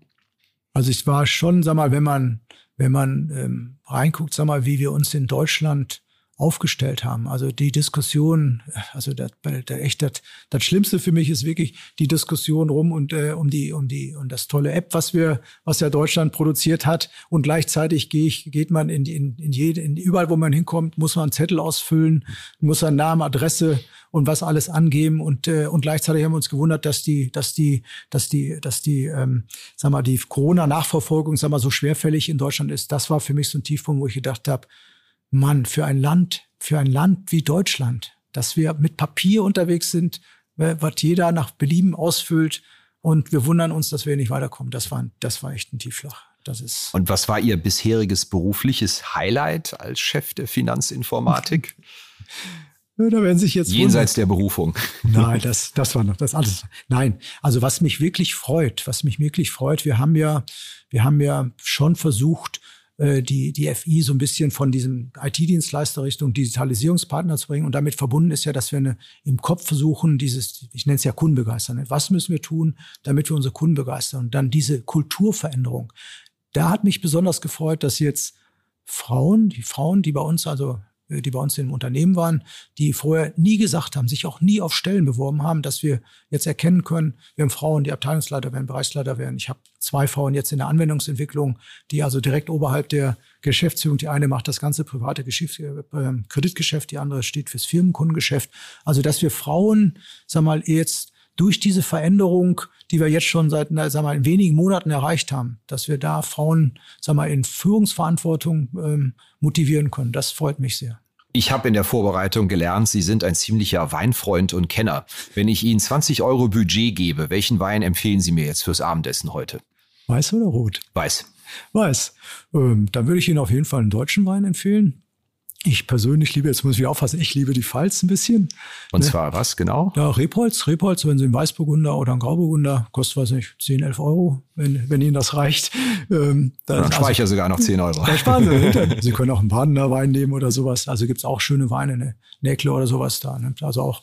Speaker 2: Also ich war schon, sag mal, wenn man, wenn man ähm, reinguckt, sag mal, wie wir uns in Deutschland aufgestellt haben. Also die Diskussion, also das, der, echt das, das Schlimmste für mich ist wirklich die Diskussion rum und äh, um die um die und das tolle App, was wir, was ja Deutschland produziert hat. Und gleichzeitig gehe ich, geht man in, in, in jede, in überall, wo man hinkommt, muss man einen Zettel ausfüllen, muss einen Namen, Adresse und was alles angeben und äh, und gleichzeitig haben wir uns gewundert, dass die, dass die, dass die, dass die, ähm, sag mal, die Corona-Nachverfolgung, sag mal, so schwerfällig in Deutschland ist. Das war für mich so ein Tiefpunkt, wo ich gedacht habe Mann, für ein Land, für ein Land wie Deutschland, dass wir mit Papier unterwegs sind, was jeder nach Belieben ausfüllt und wir wundern uns, dass wir nicht weiterkommen. Das war, das war echt ein Tiefschlag. Das ist
Speaker 1: und was war Ihr bisheriges berufliches Highlight als Chef der Finanzinformatik? <laughs>
Speaker 2: Ja, da werden sich jetzt
Speaker 1: jenseits der Berufung. <laughs>
Speaker 2: Nein, das das war noch das alles. Nein, also was mich wirklich freut, was mich wirklich freut, wir haben ja wir haben ja schon versucht äh, die, die FI so ein bisschen von diesem IT-Dienstleister Richtung Digitalisierungspartner zu bringen. Und damit verbunden ist ja, dass wir eine, im Kopf versuchen, dieses, ich nenne es ja Kundenbegeistern. Was müssen wir tun, damit wir unsere Kunden begeistern? Und dann diese Kulturveränderung. Da hat mich besonders gefreut, dass jetzt Frauen, die Frauen, die bei uns also die bei uns im Unternehmen waren, die vorher nie gesagt haben, sich auch nie auf Stellen beworben haben, dass wir jetzt erkennen können, wir haben Frauen, die Abteilungsleiter werden, Bereichsleiter werden. Ich habe zwei Frauen jetzt in der Anwendungsentwicklung, die also direkt oberhalb der Geschäftsführung, die eine macht das ganze private Geschäft, äh, Kreditgeschäft, die andere steht fürs Firmenkundengeschäft. Also, dass wir Frauen, sag mal, jetzt durch diese Veränderung, die wir jetzt schon seit, sag mal, wenigen Monaten erreicht haben, dass wir da Frauen, sag mal, in Führungsverantwortung ähm, motivieren können. Das freut mich sehr.
Speaker 1: Ich habe in der Vorbereitung gelernt, Sie sind ein ziemlicher Weinfreund und Kenner. Wenn ich Ihnen 20 Euro Budget gebe, welchen Wein empfehlen Sie mir jetzt fürs Abendessen heute?
Speaker 2: Weiß oder rot?
Speaker 1: Weiß.
Speaker 2: Weiß. Ähm, dann würde ich Ihnen auf jeden Fall einen deutschen Wein empfehlen. Ich persönlich liebe, jetzt muss ich aufpassen, ich liebe die Pfalz ein bisschen.
Speaker 1: Und ne? zwar was genau?
Speaker 2: Ja, Rebholz. Rebholz, wenn Sie einen Weißburgunder oder einen Grauburgunder, kostet, weiß nicht, 10, 11 Euro, wenn, wenn Ihnen das reicht.
Speaker 1: Ähm, dann, dann spare ich ja sogar noch 10 Euro.
Speaker 2: Da sparen Sie. Sie können auch einen Badener Wein nehmen oder sowas. Also gibt's auch schöne Weine, ne? Näckle oder sowas da. Ne? Also auch,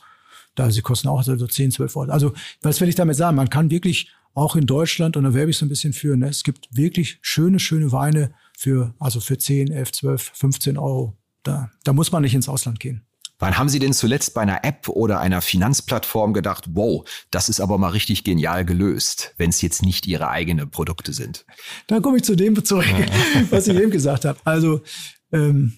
Speaker 2: da sie kosten auch so 10, 12 Euro. Also, was will ich damit sagen? Man kann wirklich auch in Deutschland, und da werbe ich so ein bisschen für, ne? es gibt wirklich schöne, schöne Weine für, also für 10, 11, 12, 15 Euro da, da muss man nicht ins Ausland gehen.
Speaker 1: Wann haben Sie denn zuletzt bei einer App oder einer Finanzplattform gedacht, wow, das ist aber mal richtig genial gelöst, wenn es jetzt nicht Ihre eigenen Produkte sind?
Speaker 2: Da komme ich zu dem zurück, <laughs> was ich eben gesagt habe. Also ähm,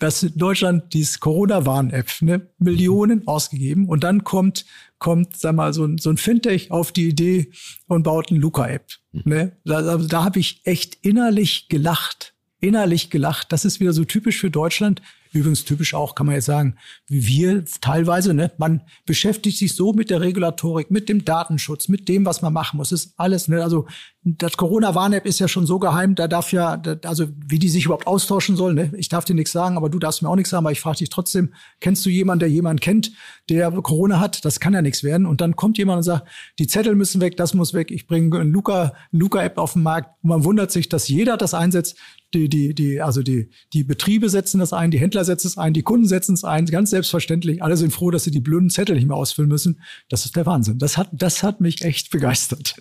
Speaker 2: was in Deutschland dieses Corona-Warn-App, ne, Millionen ausgegeben und dann kommt, kommt, sag mal, so ein, so ein Fintech auf die Idee und baut ein Luca-App. Ne? Da, da habe ich echt innerlich gelacht innerlich gelacht. Das ist wieder so typisch für Deutschland. Übrigens typisch auch, kann man jetzt sagen, wie wir teilweise, ne? man beschäftigt sich so mit der Regulatorik, mit dem Datenschutz, mit dem, was man machen muss. Das ist alles, ne? also das Corona-Warn-App ist ja schon so geheim, da darf ja, also wie die sich überhaupt austauschen sollen, ne? ich darf dir nichts sagen, aber du darfst mir auch nichts sagen, aber ich frage dich trotzdem, kennst du jemanden, der jemanden kennt, der Corona hat? Das kann ja nichts werden. Und dann kommt jemand und sagt, die Zettel müssen weg, das muss weg, ich bringe eine Luca, Luca-App auf den Markt. Und man wundert sich, dass jeder das einsetzt, die, die, die, also die, die Betriebe setzen das ein, die Händler setzen es ein, die Kunden setzen es ein, ganz selbstverständlich. Alle sind froh, dass sie die blöden Zettel nicht mehr ausfüllen müssen. Das ist der Wahnsinn. Das hat, das hat mich echt begeistert.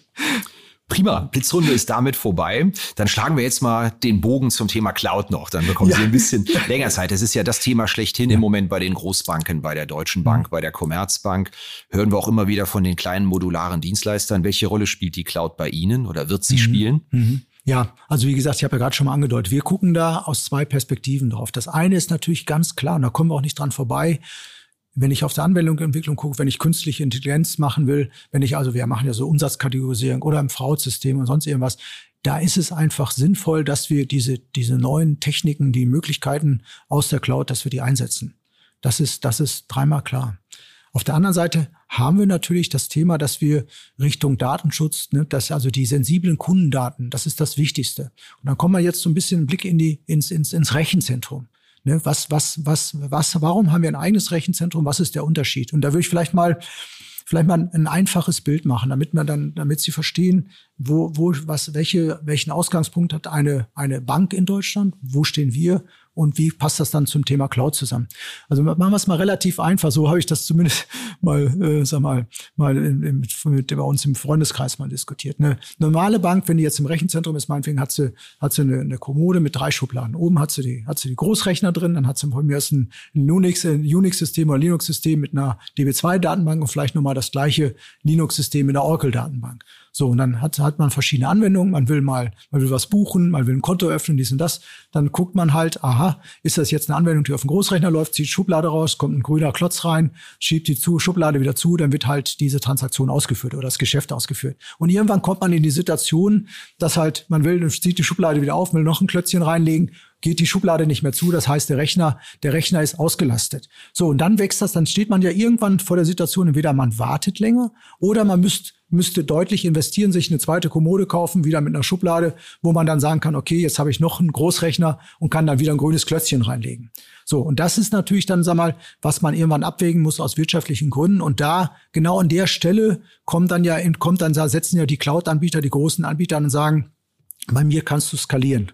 Speaker 1: Prima, Blitzrunde ist damit vorbei. Dann schlagen wir jetzt mal den Bogen zum Thema Cloud noch. Dann bekommen ja. Sie ein bisschen <laughs> länger Zeit. Das ist ja das Thema schlechthin ja. im Moment bei den Großbanken, bei der Deutschen Bank, mhm. bei der Commerzbank. Hören wir auch immer wieder von den kleinen modularen Dienstleistern. Welche Rolle spielt die Cloud bei Ihnen oder wird sie mhm. spielen? Mhm.
Speaker 2: Ja, also wie gesagt, ich habe ja gerade schon mal angedeutet, wir gucken da aus zwei Perspektiven drauf. Das eine ist natürlich ganz klar, und da kommen wir auch nicht dran vorbei, wenn ich auf der Anwendung Entwicklung gucke, wenn ich künstliche Intelligenz machen will, wenn ich also, wir machen ja so Umsatzkategorisierung oder im Fraud-System und sonst irgendwas, da ist es einfach sinnvoll, dass wir diese, diese neuen Techniken, die Möglichkeiten aus der Cloud, dass wir die einsetzen. Das ist, das ist dreimal klar. Auf der anderen Seite haben wir natürlich das Thema, dass wir Richtung Datenschutz, ne, dass also die sensiblen Kundendaten, das ist das Wichtigste. Und dann kommen wir jetzt so ein bisschen Blick in die, ins, ins, ins Rechenzentrum. Ne, was, was, was, was, warum haben wir ein eigenes Rechenzentrum? Was ist der Unterschied? Und da würde ich vielleicht mal, vielleicht mal ein einfaches Bild machen, damit man dann, damit Sie verstehen, wo, wo, was, welche, welchen Ausgangspunkt hat eine, eine Bank in Deutschland? Wo stehen wir? und wie passt das dann zum Thema Cloud zusammen? Also machen wir es mal relativ einfach, so habe ich das zumindest mal, äh, sag mal, mal in, in, mit, bei uns im Freundeskreis mal diskutiert. Eine normale Bank, wenn die jetzt im Rechenzentrum ist, meinetwegen hat sie, hat sie eine, eine Kommode mit drei Schubladen. Oben hat sie die, hat sie die Großrechner drin, dann hat sie von mir aus ein, Unix, ein Unix-System oder Linux-System mit einer DB2-Datenbank und vielleicht nochmal das gleiche Linux-System in der Oracle-Datenbank. So, und dann hat, hat man verschiedene Anwendungen. Man will mal, man will was buchen, man will ein Konto öffnen, dies und das. Dann guckt man halt, aha, ist das jetzt eine Anwendung, die auf dem Großrechner läuft, zieht Schublade raus, kommt ein grüner Klotz rein, schiebt die zu, Schublade wieder zu, dann wird halt diese Transaktion ausgeführt oder das Geschäft ausgeführt. Und irgendwann kommt man in die Situation, dass halt, man will, zieht die Schublade wieder auf, will noch ein Klötzchen reinlegen, geht die Schublade nicht mehr zu. Das heißt, der Rechner, der Rechner ist ausgelastet. So, und dann wächst das, dann steht man ja irgendwann vor der Situation, entweder man wartet länger oder man müsst, müsste deutlich investieren, sich eine zweite Kommode kaufen, wieder mit einer Schublade, wo man dann sagen kann, okay, jetzt habe ich noch einen Großrechner und kann dann wieder ein grünes Klötzchen reinlegen. So, und das ist natürlich dann, sag mal, was man irgendwann abwägen muss aus wirtschaftlichen Gründen. Und da, genau an der Stelle, kommt dann ja, kommt dann, setzen ja die Cloud-Anbieter, die großen Anbieter und sagen, bei mir kannst du skalieren.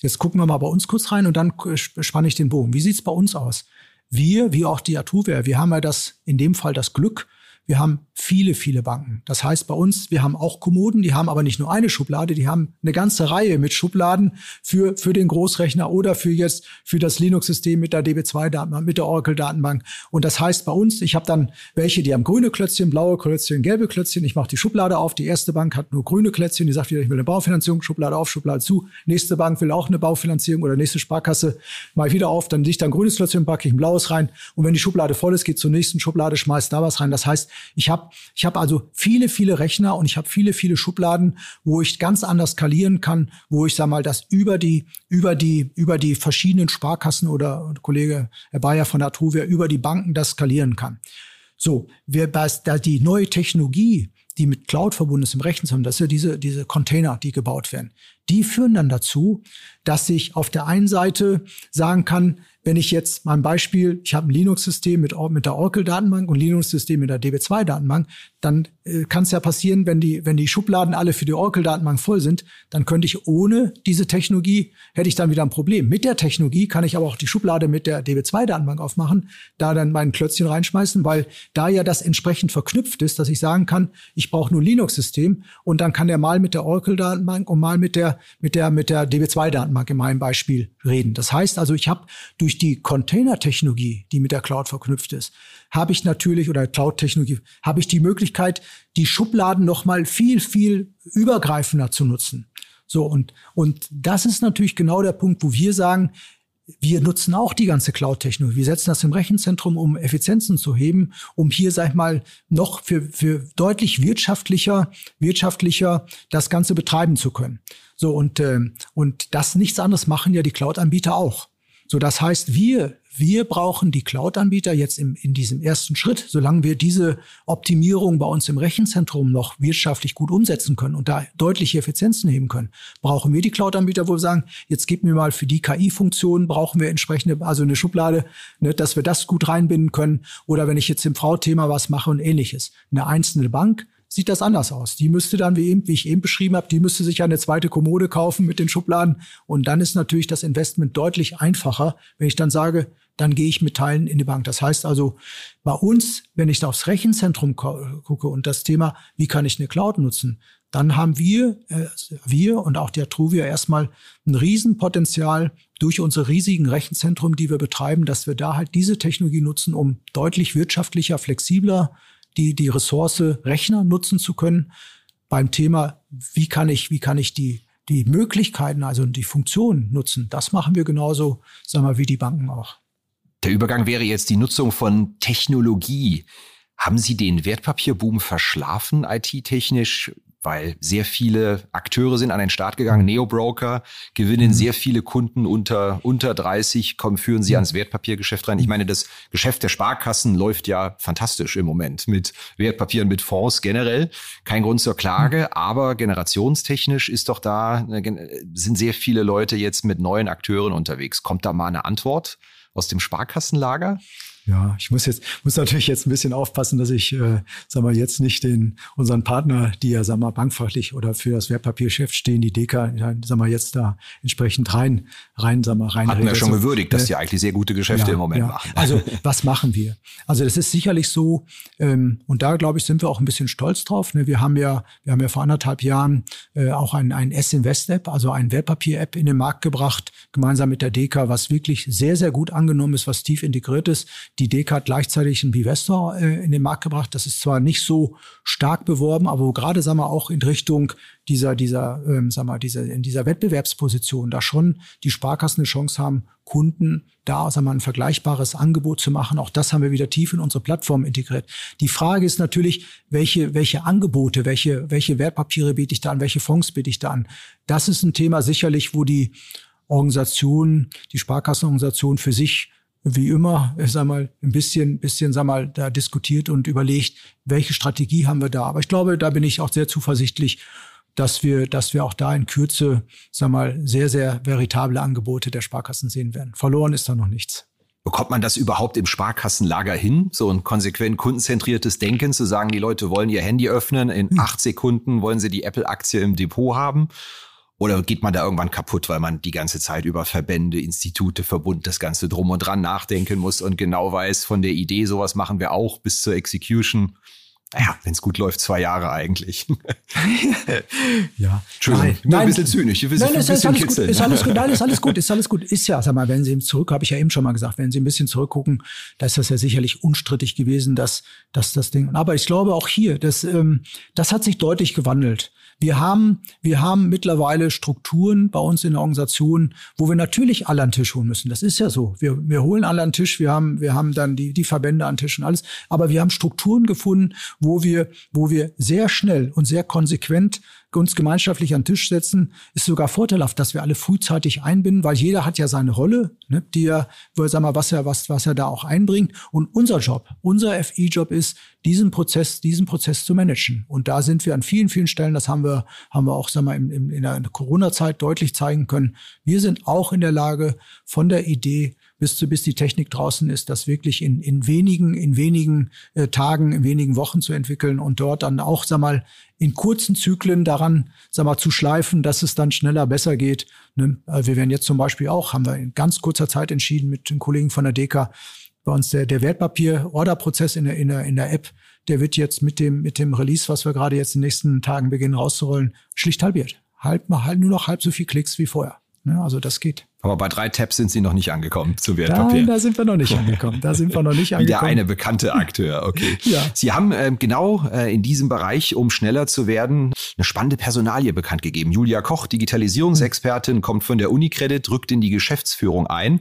Speaker 2: Jetzt gucken wir mal bei uns kurz rein und dann spanne ich den Bogen. Wie sieht's bei uns aus? Wir, wie auch die Atuvia, wir haben ja das, in dem Fall das Glück, wir haben viele, viele Banken. Das heißt bei uns, wir haben auch Kommoden, die haben aber nicht nur eine Schublade, die haben eine ganze Reihe mit Schubladen für, für den Großrechner oder für jetzt für das Linux-System mit der DB2-Datenbank, mit der Oracle-Datenbank. Und das heißt bei uns, ich habe dann welche, die haben grüne Klötzchen, blaue Klötzchen, gelbe Klötzchen. Ich mache die Schublade auf. Die erste Bank hat nur grüne Klötzchen, die sagt wieder, ich will eine Baufinanzierung, Schublade auf, Schublade zu. Nächste Bank will auch eine Baufinanzierung oder nächste Sparkasse, mal wieder auf, dann liegt da ein grünes Klötzchen, packe ich ein blaues rein. Und wenn die Schublade voll ist, geht zur nächsten Schublade, schmeißt da was rein. Das heißt, ich habe ich hab also viele, viele Rechner und ich habe viele, viele Schubladen, wo ich ganz anders skalieren kann, wo ich sag mal, das über die, über die, über die verschiedenen Sparkassen oder Kollege Herr Bayer von Atruvia über die Banken das skalieren kann. So, wer da die neue Technologie, die mit Cloud verbunden ist im Rechenzentrum, das sind ja diese, diese Container, die gebaut werden. Die führen dann dazu, dass ich auf der einen Seite sagen kann, wenn ich jetzt mal ein Beispiel, ich habe ein Linux-System mit, mit der Oracle-Datenbank und Linux-System mit der DB2-Datenbank, dann äh, kann es ja passieren, wenn die, wenn die Schubladen alle für die Oracle-Datenbank voll sind, dann könnte ich ohne diese Technologie, hätte ich dann wieder ein Problem. Mit der Technologie kann ich aber auch die Schublade mit der DB2-Datenbank aufmachen, da dann mein Klötzchen reinschmeißen, weil da ja das entsprechend verknüpft ist, dass ich sagen kann, ich brauche nur Linux-System und dann kann der mal mit der Oracle-Datenbank und mal mit der, mit der, mit der DB2-Datenbank in meinem Beispiel reden. Das heißt also, ich habe durch die Container-Technologie, die mit der Cloud verknüpft ist, habe ich natürlich, oder Cloud-Technologie, habe ich die Möglichkeit, die Schubladen nochmal viel, viel übergreifender zu nutzen. So, und, und das ist natürlich genau der Punkt, wo wir sagen, wir nutzen auch die ganze Cloud-Technologie. Wir setzen das im Rechenzentrum, um Effizienzen zu heben, um hier, sag ich mal, noch für, für deutlich wirtschaftlicher, wirtschaftlicher das Ganze betreiben zu können. So, und, äh, und das nichts anderes machen ja die Cloud-Anbieter auch. So, das heißt, wir, wir brauchen die Cloud-Anbieter jetzt im, in diesem ersten Schritt, solange wir diese Optimierung bei uns im Rechenzentrum noch wirtschaftlich gut umsetzen können und da deutliche Effizienzen heben können, brauchen wir die Cloud-Anbieter, wo wir sagen, jetzt gib mir mal für die KI-Funktionen, brauchen wir entsprechende, also eine Schublade, ne, dass wir das gut reinbinden können. Oder wenn ich jetzt im Frau-Thema was mache und ähnliches. Eine einzelne Bank sieht das anders aus. Die müsste dann, wie, eben, wie ich eben beschrieben habe, die müsste sich eine zweite Kommode kaufen mit den Schubladen. Und dann ist natürlich das Investment deutlich einfacher, wenn ich dann sage, dann gehe ich mit Teilen in die Bank. Das heißt also, bei uns, wenn ich da aufs Rechenzentrum gucke und das Thema, wie kann ich eine Cloud nutzen, dann haben wir, äh, wir und auch der Truvia erstmal ein Riesenpotenzial durch unsere riesigen Rechenzentren, die wir betreiben, dass wir da halt diese Technologie nutzen, um deutlich wirtschaftlicher, flexibler die, die Ressource Rechner nutzen zu können beim Thema, wie kann ich, wie kann ich die, die Möglichkeiten, also die Funktionen nutzen. Das machen wir genauso, sagen wir, wie die Banken auch.
Speaker 1: Der Übergang wäre jetzt die Nutzung von Technologie. Haben Sie den Wertpapierboom verschlafen, IT-technisch? Weil sehr viele Akteure sind an den Start gegangen, Neo-Broker, gewinnen mhm. sehr viele Kunden unter, unter 30, kommen, führen sie mhm. ans Wertpapiergeschäft rein. Ich meine, das Geschäft der Sparkassen läuft ja fantastisch im Moment mit Wertpapieren, mit Fonds generell. Kein Grund zur Klage, mhm. aber generationstechnisch ist doch da, sind sehr viele Leute jetzt mit neuen Akteuren unterwegs. Kommt da mal eine Antwort aus dem Sparkassenlager?
Speaker 2: Ja, ich muss jetzt muss natürlich jetzt ein bisschen aufpassen, dass ich, äh, sag mal, jetzt nicht den unseren Partner, die ja, sag mal, bankfachlich oder für das Wertpapiergeschäft stehen, die Deka, sag mal, jetzt da entsprechend rein, rein, sag mal, rein.
Speaker 1: Hatten wir schon gewürdigt, dass die eigentlich sehr gute Geschäfte ja, im Moment ja. machen.
Speaker 2: Also <laughs> was machen wir? Also das ist sicherlich so, ähm, und da glaube ich, sind wir auch ein bisschen stolz drauf. Ne? Wir haben ja, wir haben ja vor anderthalb Jahren äh, auch ein, ein S-Invest-App, also ein Wertpapier-App in den Markt gebracht, gemeinsam mit der Deka, was wirklich sehr, sehr gut angenommen ist, was tief integriert ist die Deka hat gleichzeitig einen Bivestor äh, in den Markt gebracht. Das ist zwar nicht so stark beworben, aber gerade, sagen wir, auch in Richtung dieser, dieser, ähm, sagen wir, dieser, in dieser Wettbewerbsposition da schon die Sparkassen eine Chance haben, Kunden da, sagen wir, ein vergleichbares Angebot zu machen. Auch das haben wir wieder tief in unsere Plattform integriert. Die Frage ist natürlich, welche, welche Angebote, welche, welche Wertpapiere biete ich da an, welche Fonds biete ich da an? Das ist ein Thema sicherlich, wo die Organisation, die Sparkassenorganisation für sich wie immer, sag mal, ein bisschen, bisschen, sag mal, da diskutiert und überlegt, welche Strategie haben wir da. Aber ich glaube, da bin ich auch sehr zuversichtlich, dass wir, dass wir auch da in Kürze, sag mal, sehr, sehr veritable Angebote der Sparkassen sehen werden. Verloren ist da noch nichts.
Speaker 1: Bekommt man das überhaupt im Sparkassenlager hin? So ein konsequent kundenzentriertes Denken zu sagen, die Leute wollen ihr Handy öffnen, in hm. acht Sekunden wollen sie die Apple-Aktie im Depot haben? Oder geht man da irgendwann kaputt, weil man die ganze Zeit über Verbände, Institute, Verbund, das Ganze drum und dran nachdenken muss und genau weiß, von der Idee, sowas machen wir auch bis zur Execution. Naja, wenn es gut läuft, zwei Jahre eigentlich. <laughs>
Speaker 2: ja.
Speaker 1: Entschuldigung, nein, nein, ein bisschen zynisch.
Speaker 2: Nein, nein ist, ist, alles gut, ist alles gut. Nein, ist alles gut, <laughs> ist alles gut. Ist ja, sag mal, wenn Sie zurück, habe ich ja eben schon mal gesagt, wenn Sie ein bisschen zurückgucken, da ist das ja sicherlich unstrittig gewesen, dass, dass das Ding. Aber ich glaube auch hier, das, ähm, das hat sich deutlich gewandelt. Wir haben, wir haben mittlerweile Strukturen bei uns in der Organisation, wo wir natürlich alle an den Tisch holen müssen. Das ist ja so. Wir, wir holen alle an den Tisch. Wir haben, wir haben dann die, die Verbände an den Tisch und alles. Aber wir haben Strukturen gefunden, wo wir, wo wir sehr schnell und sehr konsequent uns gemeinschaftlich an den Tisch setzen, ist sogar vorteilhaft, dass wir alle frühzeitig einbinden, weil jeder hat ja seine Rolle, ne, die er, sag mal, was er, was, was er da auch einbringt. Und unser Job, unser FI-Job ist, diesen Prozess, diesen Prozess zu managen. Und da sind wir an vielen, vielen Stellen, das haben wir, haben wir auch, sag mal, in, in, in der Corona-Zeit deutlich zeigen können. Wir sind auch in der Lage, von der Idee bis, zu, bis die Technik draußen ist, das wirklich in, in wenigen, in wenigen äh, Tagen, in wenigen Wochen zu entwickeln und dort dann auch, sag mal, in kurzen Zyklen daran, sag mal, zu schleifen, dass es dann schneller besser geht. Ne? Äh, wir werden jetzt zum Beispiel auch, haben wir in ganz kurzer Zeit entschieden mit den Kollegen von der DECA, bei uns der, der Wertpapier-Order-Prozess in der, in, der, in der App, der wird jetzt mit dem, mit dem Release, was wir gerade jetzt in den nächsten Tagen beginnen rauszurollen, schlicht halbiert. Halb, halt nur noch halb so viel Klicks wie vorher. Ne? Also das geht.
Speaker 1: Aber bei drei Tabs sind Sie noch nicht angekommen zu Wertpapier.
Speaker 2: Nein, da sind wir noch nicht angekommen. Da sind wir noch nicht angekommen. <laughs> Wie
Speaker 1: der eine bekannte Akteur, okay. <laughs> ja. Sie haben äh, genau äh, in diesem Bereich, um schneller zu werden, eine spannende Personalie bekannt gegeben. Julia Koch, Digitalisierungsexpertin, kommt von der Unicredit, rückt in die Geschäftsführung ein.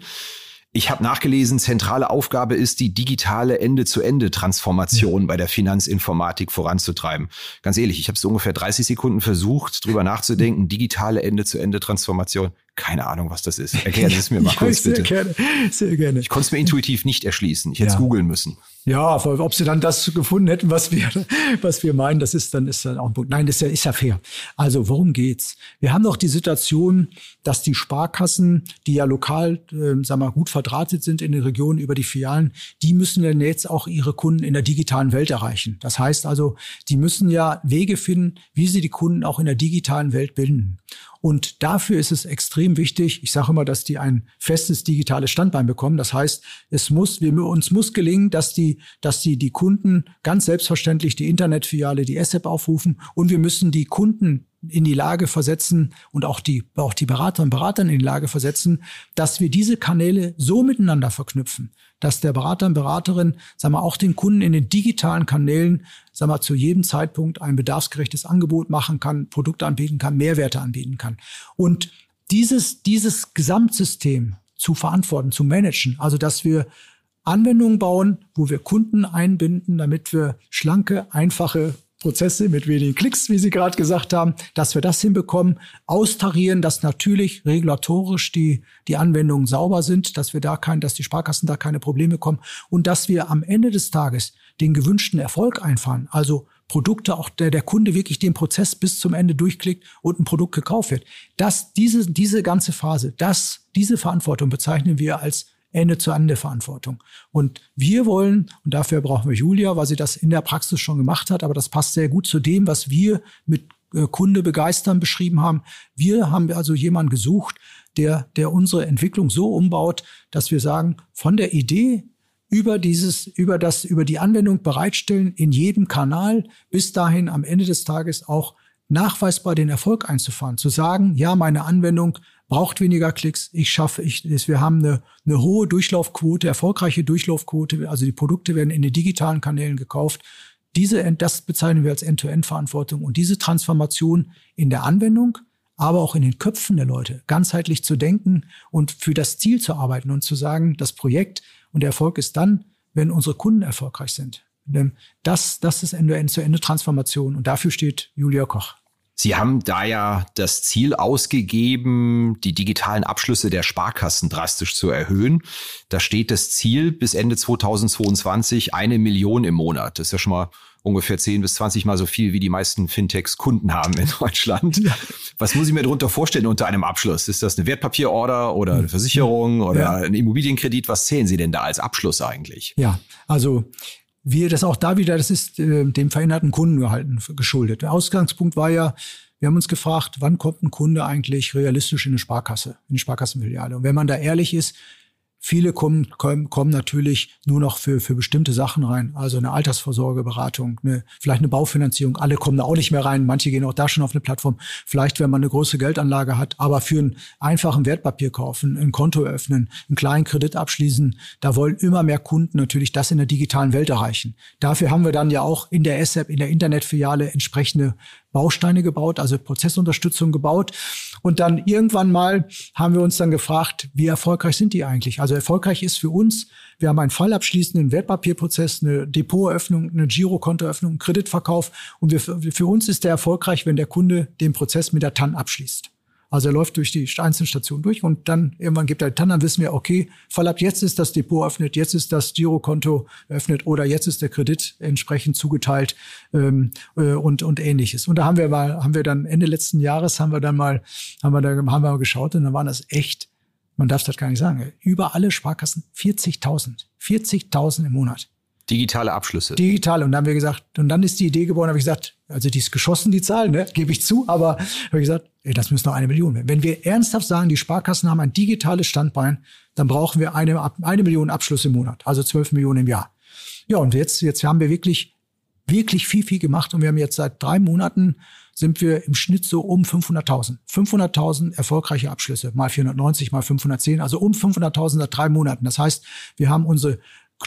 Speaker 1: Ich habe nachgelesen, zentrale Aufgabe ist, die digitale Ende-zu-Ende-Transformation bei der Finanzinformatik voranzutreiben. Ganz ehrlich, ich habe so ungefähr 30 Sekunden versucht, drüber nachzudenken. Digitale Ende-zu-Ende-Transformation keine Ahnung, was das ist. Erklären Sie <laughs> es mir mal kurz,
Speaker 2: sehr
Speaker 1: bitte.
Speaker 2: Gerne, sehr gerne.
Speaker 1: Ich konnte es mir intuitiv nicht erschließen. Ich hätte es ja. googeln müssen.
Speaker 2: Ja, ob Sie dann das gefunden hätten, was wir, <laughs> was wir meinen, das ist dann, ist dann auch ein Punkt. Nein, das ist ja, ist ja fair. Also, worum geht's? Wir haben doch die Situation, dass die Sparkassen, die ja lokal, äh, sagen wir, gut verdrahtet sind in den Regionen über die Filialen, die müssen dann jetzt auch ihre Kunden in der digitalen Welt erreichen. Das heißt also, die müssen ja Wege finden, wie sie die Kunden auch in der digitalen Welt binden. Und dafür ist es extrem wichtig. Ich sage immer, dass die ein festes digitales Standbein bekommen. Das heißt, es muss, wir, uns muss gelingen, dass die, dass die, die Kunden ganz selbstverständlich die Internetfiliale, die S-App aufrufen und wir müssen die Kunden in die Lage versetzen und auch die, auch die Berater und Beratern in die Lage versetzen, dass wir diese Kanäle so miteinander verknüpfen, dass der Berater und Beraterin, sagen wir, auch den Kunden in den digitalen Kanälen, sagen wir, zu jedem Zeitpunkt ein bedarfsgerechtes Angebot machen kann, Produkte anbieten kann, Mehrwerte anbieten kann. Und dieses, dieses Gesamtsystem zu verantworten, zu managen, also dass wir Anwendungen bauen, wo wir Kunden einbinden, damit wir schlanke, einfache Prozesse mit wenigen Klicks, wie Sie gerade gesagt haben, dass wir das hinbekommen, austarieren, dass natürlich regulatorisch die, die Anwendungen sauber sind, dass wir da kein, dass die Sparkassen da keine Probleme kommen und dass wir am Ende des Tages den gewünschten Erfolg einfahren, also Produkte, auch der, der Kunde wirklich den Prozess bis zum Ende durchklickt und ein Produkt gekauft wird. Das, diese, diese ganze Phase, das, diese Verantwortung bezeichnen wir als Ende-zu-Ende-Verantwortung. Und wir wollen, und dafür brauchen wir Julia, weil sie das in der Praxis schon gemacht hat, aber das passt sehr gut zu dem, was wir mit äh, Kunde begeistern beschrieben haben. Wir haben also jemanden gesucht, der, der unsere Entwicklung so umbaut, dass wir sagen, von der Idee über dieses, über das, über die Anwendung bereitstellen in jedem Kanal bis dahin am Ende des Tages auch nachweisbar den Erfolg einzufahren. Zu sagen, ja, meine Anwendung braucht weniger Klicks, ich schaffe, ich, wir haben eine, eine hohe Durchlaufquote, erfolgreiche Durchlaufquote, also die Produkte werden in den digitalen Kanälen gekauft. Diese, das bezeichnen wir als End-to-End-Verantwortung und diese Transformation in der Anwendung, aber auch in den Köpfen der Leute, ganzheitlich zu denken und für das Ziel zu arbeiten und zu sagen, das Projekt und der Erfolg ist dann, wenn unsere Kunden erfolgreich sind. Das, das ist Ende-zu-Ende-Transformation und dafür steht Julia Koch.
Speaker 1: Sie haben da ja das Ziel ausgegeben, die digitalen Abschlüsse der Sparkassen drastisch zu erhöhen. Da steht das Ziel bis Ende 2022 eine Million im Monat. Das ist ja schon mal ungefähr 10 bis 20 Mal so viel, wie die meisten Fintechs Kunden haben in Deutschland. Ja. Was muss ich mir darunter vorstellen unter einem Abschluss? Ist das eine Wertpapierorder oder eine Versicherung oder ja. ein Immobilienkredit? Was zählen Sie denn da als Abschluss eigentlich?
Speaker 2: Ja, also wir das auch da wieder, das ist äh, dem veränderten Kundengehalten geschuldet. Der Ausgangspunkt war ja, wir haben uns gefragt, wann kommt ein Kunde eigentlich realistisch in eine Sparkasse, in die Sparkassenfiliale? Und wenn man da ehrlich ist, Viele kommen, kommen, kommen natürlich nur noch für, für bestimmte Sachen rein. Also eine Altersvorsorgeberatung, eine, vielleicht eine Baufinanzierung. Alle kommen da auch nicht mehr rein. Manche gehen auch da schon auf eine Plattform. Vielleicht, wenn man eine große Geldanlage hat. Aber für einen einfachen Wertpapier kaufen, ein Konto öffnen, einen kleinen Kredit abschließen, da wollen immer mehr Kunden natürlich das in der digitalen Welt erreichen. Dafür haben wir dann ja auch in der SAP, in der Internetfiliale entsprechende Bausteine gebaut, also Prozessunterstützung gebaut. Und dann irgendwann mal haben wir uns dann gefragt, wie erfolgreich sind die eigentlich? Also erfolgreich ist für uns, wir haben einen fallabschließenden Wertpapierprozess, eine Depoteröffnung, eine Girokontoeröffnung, einen Kreditverkauf. Und wir, für uns ist der erfolgreich, wenn der Kunde den Prozess mit der TAN abschließt. Also er läuft durch die einzelnen Stationen durch und dann irgendwann gibt er dann, dann wissen wir, okay, Fall ab jetzt ist das Depot eröffnet, jetzt ist das Girokonto eröffnet oder jetzt ist der Kredit entsprechend zugeteilt ähm, äh, und und ähnliches. Und da haben wir mal, haben wir dann Ende letzten Jahres haben wir dann mal, haben wir da haben wir mal geschaut und dann waren das echt, man darf das gar nicht sagen, über alle Sparkassen 40.000, 40.000 im Monat.
Speaker 1: Digitale Abschlüsse.
Speaker 2: Digitale. Und dann haben wir gesagt, und dann ist die Idee geboren, habe ich gesagt, also die ist geschossen, die Zahl, ne, gebe ich zu, aber habe ich gesagt, ey, das müssen noch eine Million werden. Wenn wir ernsthaft sagen, die Sparkassen haben ein digitales Standbein, dann brauchen wir eine, eine Million Abschlüsse im Monat, also zwölf Millionen im Jahr. Ja, und jetzt, jetzt haben wir wirklich, wirklich viel, viel gemacht und wir haben jetzt seit drei Monaten sind wir im Schnitt so um 500.000. 500.000 erfolgreiche Abschlüsse, mal 490, mal 510, also um 500.000 seit drei Monaten. Das heißt, wir haben unsere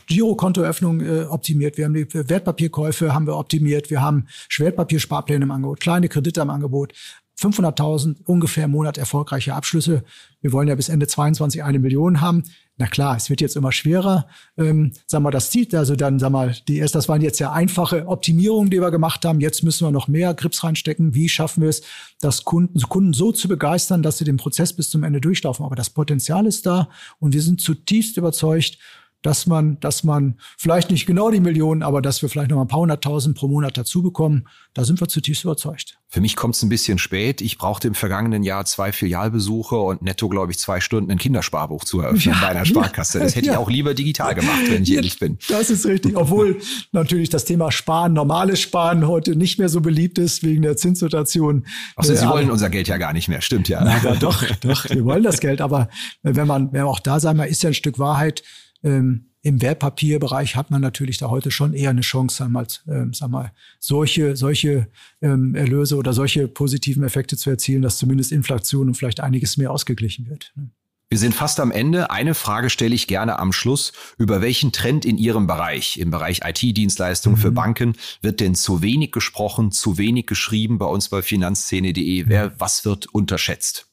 Speaker 2: Girokontoöffnung äh, optimiert, wir haben die Wertpapierkäufe haben wir optimiert, wir haben Schwertpapiersparpläne im Angebot, kleine Kredite im Angebot, 500.000 ungefähr im Monat erfolgreiche Abschlüsse. Wir wollen ja bis Ende 22 eine Million haben. Na klar, es wird jetzt immer schwerer. Ähm, sag mal, das zieht also dann, sag mal, die erst, das waren jetzt ja einfache Optimierungen, die wir gemacht haben. Jetzt müssen wir noch mehr Grips reinstecken. Wie schaffen wir es, das Kunden, Kunden so zu begeistern, dass sie den Prozess bis zum Ende durchlaufen? Aber das Potenzial ist da und wir sind zutiefst überzeugt, dass man, dass man vielleicht nicht genau die Millionen, aber dass wir vielleicht noch mal ein paar hunderttausend pro Monat dazu bekommen, da sind wir zutiefst überzeugt.
Speaker 1: Für mich kommt es ein bisschen spät. Ich brauchte im vergangenen Jahr zwei Filialbesuche und netto, glaube ich, zwei Stunden ein Kindersparbuch zu eröffnen ja, bei einer Sparkasse. Das hätte ja. ich auch lieber digital gemacht, wenn ich ja, ehrlich bin.
Speaker 2: Das ist richtig. Obwohl natürlich das Thema Sparen, normales Sparen heute nicht mehr so beliebt ist wegen der Zinssituation.
Speaker 1: Also Sie wollen unser Geld ja gar nicht mehr, stimmt ja.
Speaker 2: Na, doch, doch, wir wollen das Geld. Aber wenn man, wenn man auch da sagen ist ja ein Stück Wahrheit, ähm, Im Wertpapierbereich hat man natürlich da heute schon eher eine Chance, sagen wir, ähm, sag mal solche, solche ähm, Erlöse oder solche positiven Effekte zu erzielen, dass zumindest Inflation und vielleicht einiges mehr ausgeglichen wird. Ne?
Speaker 1: Wir sind fast am Ende. Eine Frage stelle ich gerne am Schluss. Über welchen Trend in Ihrem Bereich, im Bereich IT-Dienstleistungen mhm. für Banken, wird denn zu wenig gesprochen, zu wenig geschrieben bei uns bei finanzszene.de? Wer, was wird unterschätzt?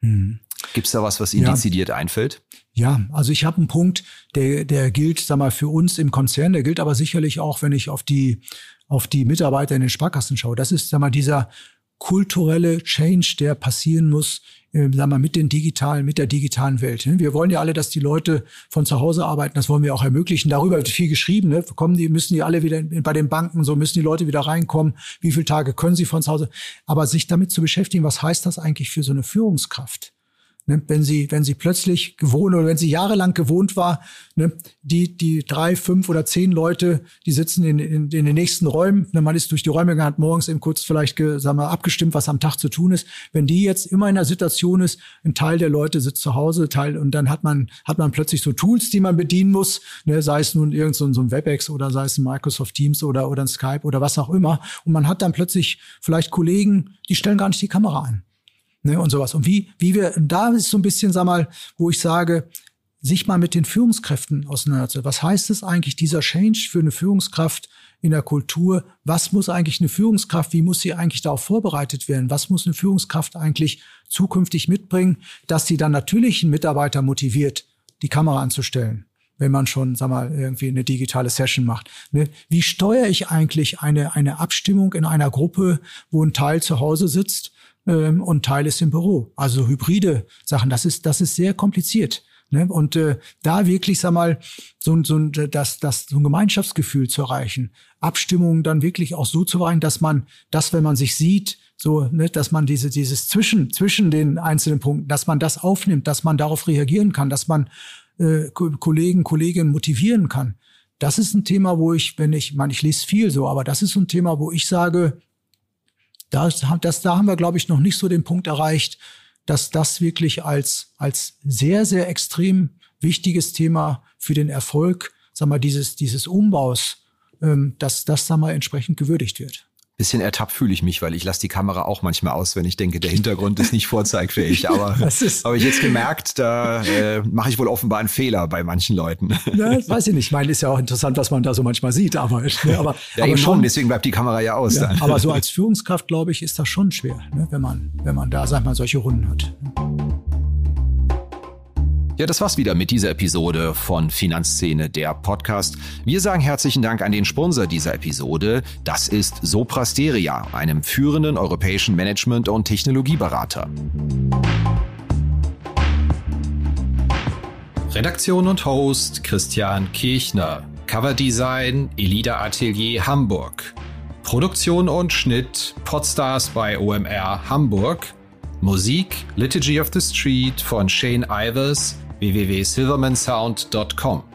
Speaker 1: Mhm. Gibt es da was, was Ihnen ja. dezidiert einfällt?
Speaker 2: Ja, also ich habe einen Punkt, der, der gilt, sag mal, für uns im Konzern, der gilt aber sicherlich auch, wenn ich auf die, auf die Mitarbeiter in den Sparkassen schaue. Das ist, sag mal, dieser kulturelle Change, der passieren muss, äh, sag mal, mit den digitalen, mit der digitalen Welt. Ne? Wir wollen ja alle, dass die Leute von zu Hause arbeiten. Das wollen wir auch ermöglichen. Darüber wird viel geschrieben. Ne? Kommen die, müssen die alle wieder bei den Banken, so müssen die Leute wieder reinkommen. Wie viele Tage können sie von zu Hause? Aber sich damit zu beschäftigen, was heißt das eigentlich für so eine Führungskraft? Ne, wenn sie, wenn sie plötzlich gewohnt oder wenn sie jahrelang gewohnt war, ne, die, die drei, fünf oder zehn Leute, die sitzen in, in, in den nächsten Räumen, ne, man ist durch die Räume gegangen, morgens eben kurz vielleicht sagen wir, abgestimmt, was am Tag zu tun ist. Wenn die jetzt immer in einer Situation ist, ein Teil der Leute sitzt zu Hause, Teil, und dann hat man, hat man plötzlich so Tools, die man bedienen muss, ne, sei es nun irgend so ein WebEx oder sei es ein Microsoft Teams oder, oder ein Skype oder was auch immer. Und man hat dann plötzlich vielleicht Kollegen, die stellen gar nicht die Kamera an ne, und sowas. Und wie, wie wir, da ist so ein bisschen, sag mal, wo ich sage, sich mal mit den Führungskräften auseinandersetzen. Was heißt es eigentlich, dieser Change für eine Führungskraft in der Kultur? Was muss eigentlich eine Führungskraft, wie muss sie eigentlich darauf vorbereitet werden? Was muss eine Führungskraft eigentlich zukünftig mitbringen, dass sie dann natürlich einen Mitarbeiter motiviert, die Kamera anzustellen? wenn man schon, sag mal, irgendwie eine digitale Session macht. Ne? Wie steuere ich eigentlich eine, eine Abstimmung in einer Gruppe, wo ein Teil zu Hause sitzt ähm, und Teil ist im Büro. Also hybride Sachen, das ist, das ist sehr kompliziert. Ne? Und äh, da wirklich, sag mal, so, so, das, das, so ein Gemeinschaftsgefühl zu erreichen, Abstimmungen dann wirklich auch so zu erreichen, dass man das, wenn man sich sieht, so, ne, dass man diese, dieses zwischen, zwischen den einzelnen Punkten, dass man das aufnimmt, dass man darauf reagieren kann, dass man äh, Kollegen, Kolleginnen motivieren kann. Das ist ein Thema, wo ich, wenn ich, man, ich lese viel so, aber das ist ein Thema, wo ich sage, das, das, da haben wir, glaube ich, noch nicht so den Punkt erreicht, dass das wirklich als, als sehr, sehr extrem wichtiges Thema für den Erfolg, sag mal, dieses, dieses Umbaus, ähm, dass das, sag mal, entsprechend gewürdigt wird
Speaker 1: bisschen ertappt fühle ich mich, weil ich lasse die Kamera auch manchmal aus, wenn ich denke, der Hintergrund ist nicht vorzeigfähig. <laughs> Aber habe ich jetzt gemerkt, da äh, mache ich wohl offenbar einen Fehler bei manchen Leuten. <laughs>
Speaker 2: Ja, das weiß ich nicht. Ich meine, ist ja auch interessant, was man da so manchmal sieht. Aber, ne, aber,
Speaker 1: ja,
Speaker 2: aber
Speaker 1: schon, deswegen bleibt die Kamera ja aus. Ja,
Speaker 2: aber so <laughs> als Führungskraft, glaube ich, ist das schon schwer, ne, wenn, man, wenn man da, sag mal, solche Runden hat.
Speaker 1: Ja, das war's wieder mit dieser Episode von Finanzszene, der Podcast. Wir sagen herzlichen Dank an den Sponsor dieser Episode. Das ist Soprasteria, einem führenden europäischen Management- und Technologieberater. Redaktion und Host Christian Kirchner. Coverdesign Elida Atelier Hamburg. Produktion und Schnitt Podstars bei OMR Hamburg. Musik Liturgy of the Street von Shane Ivers www.silvermansound.com.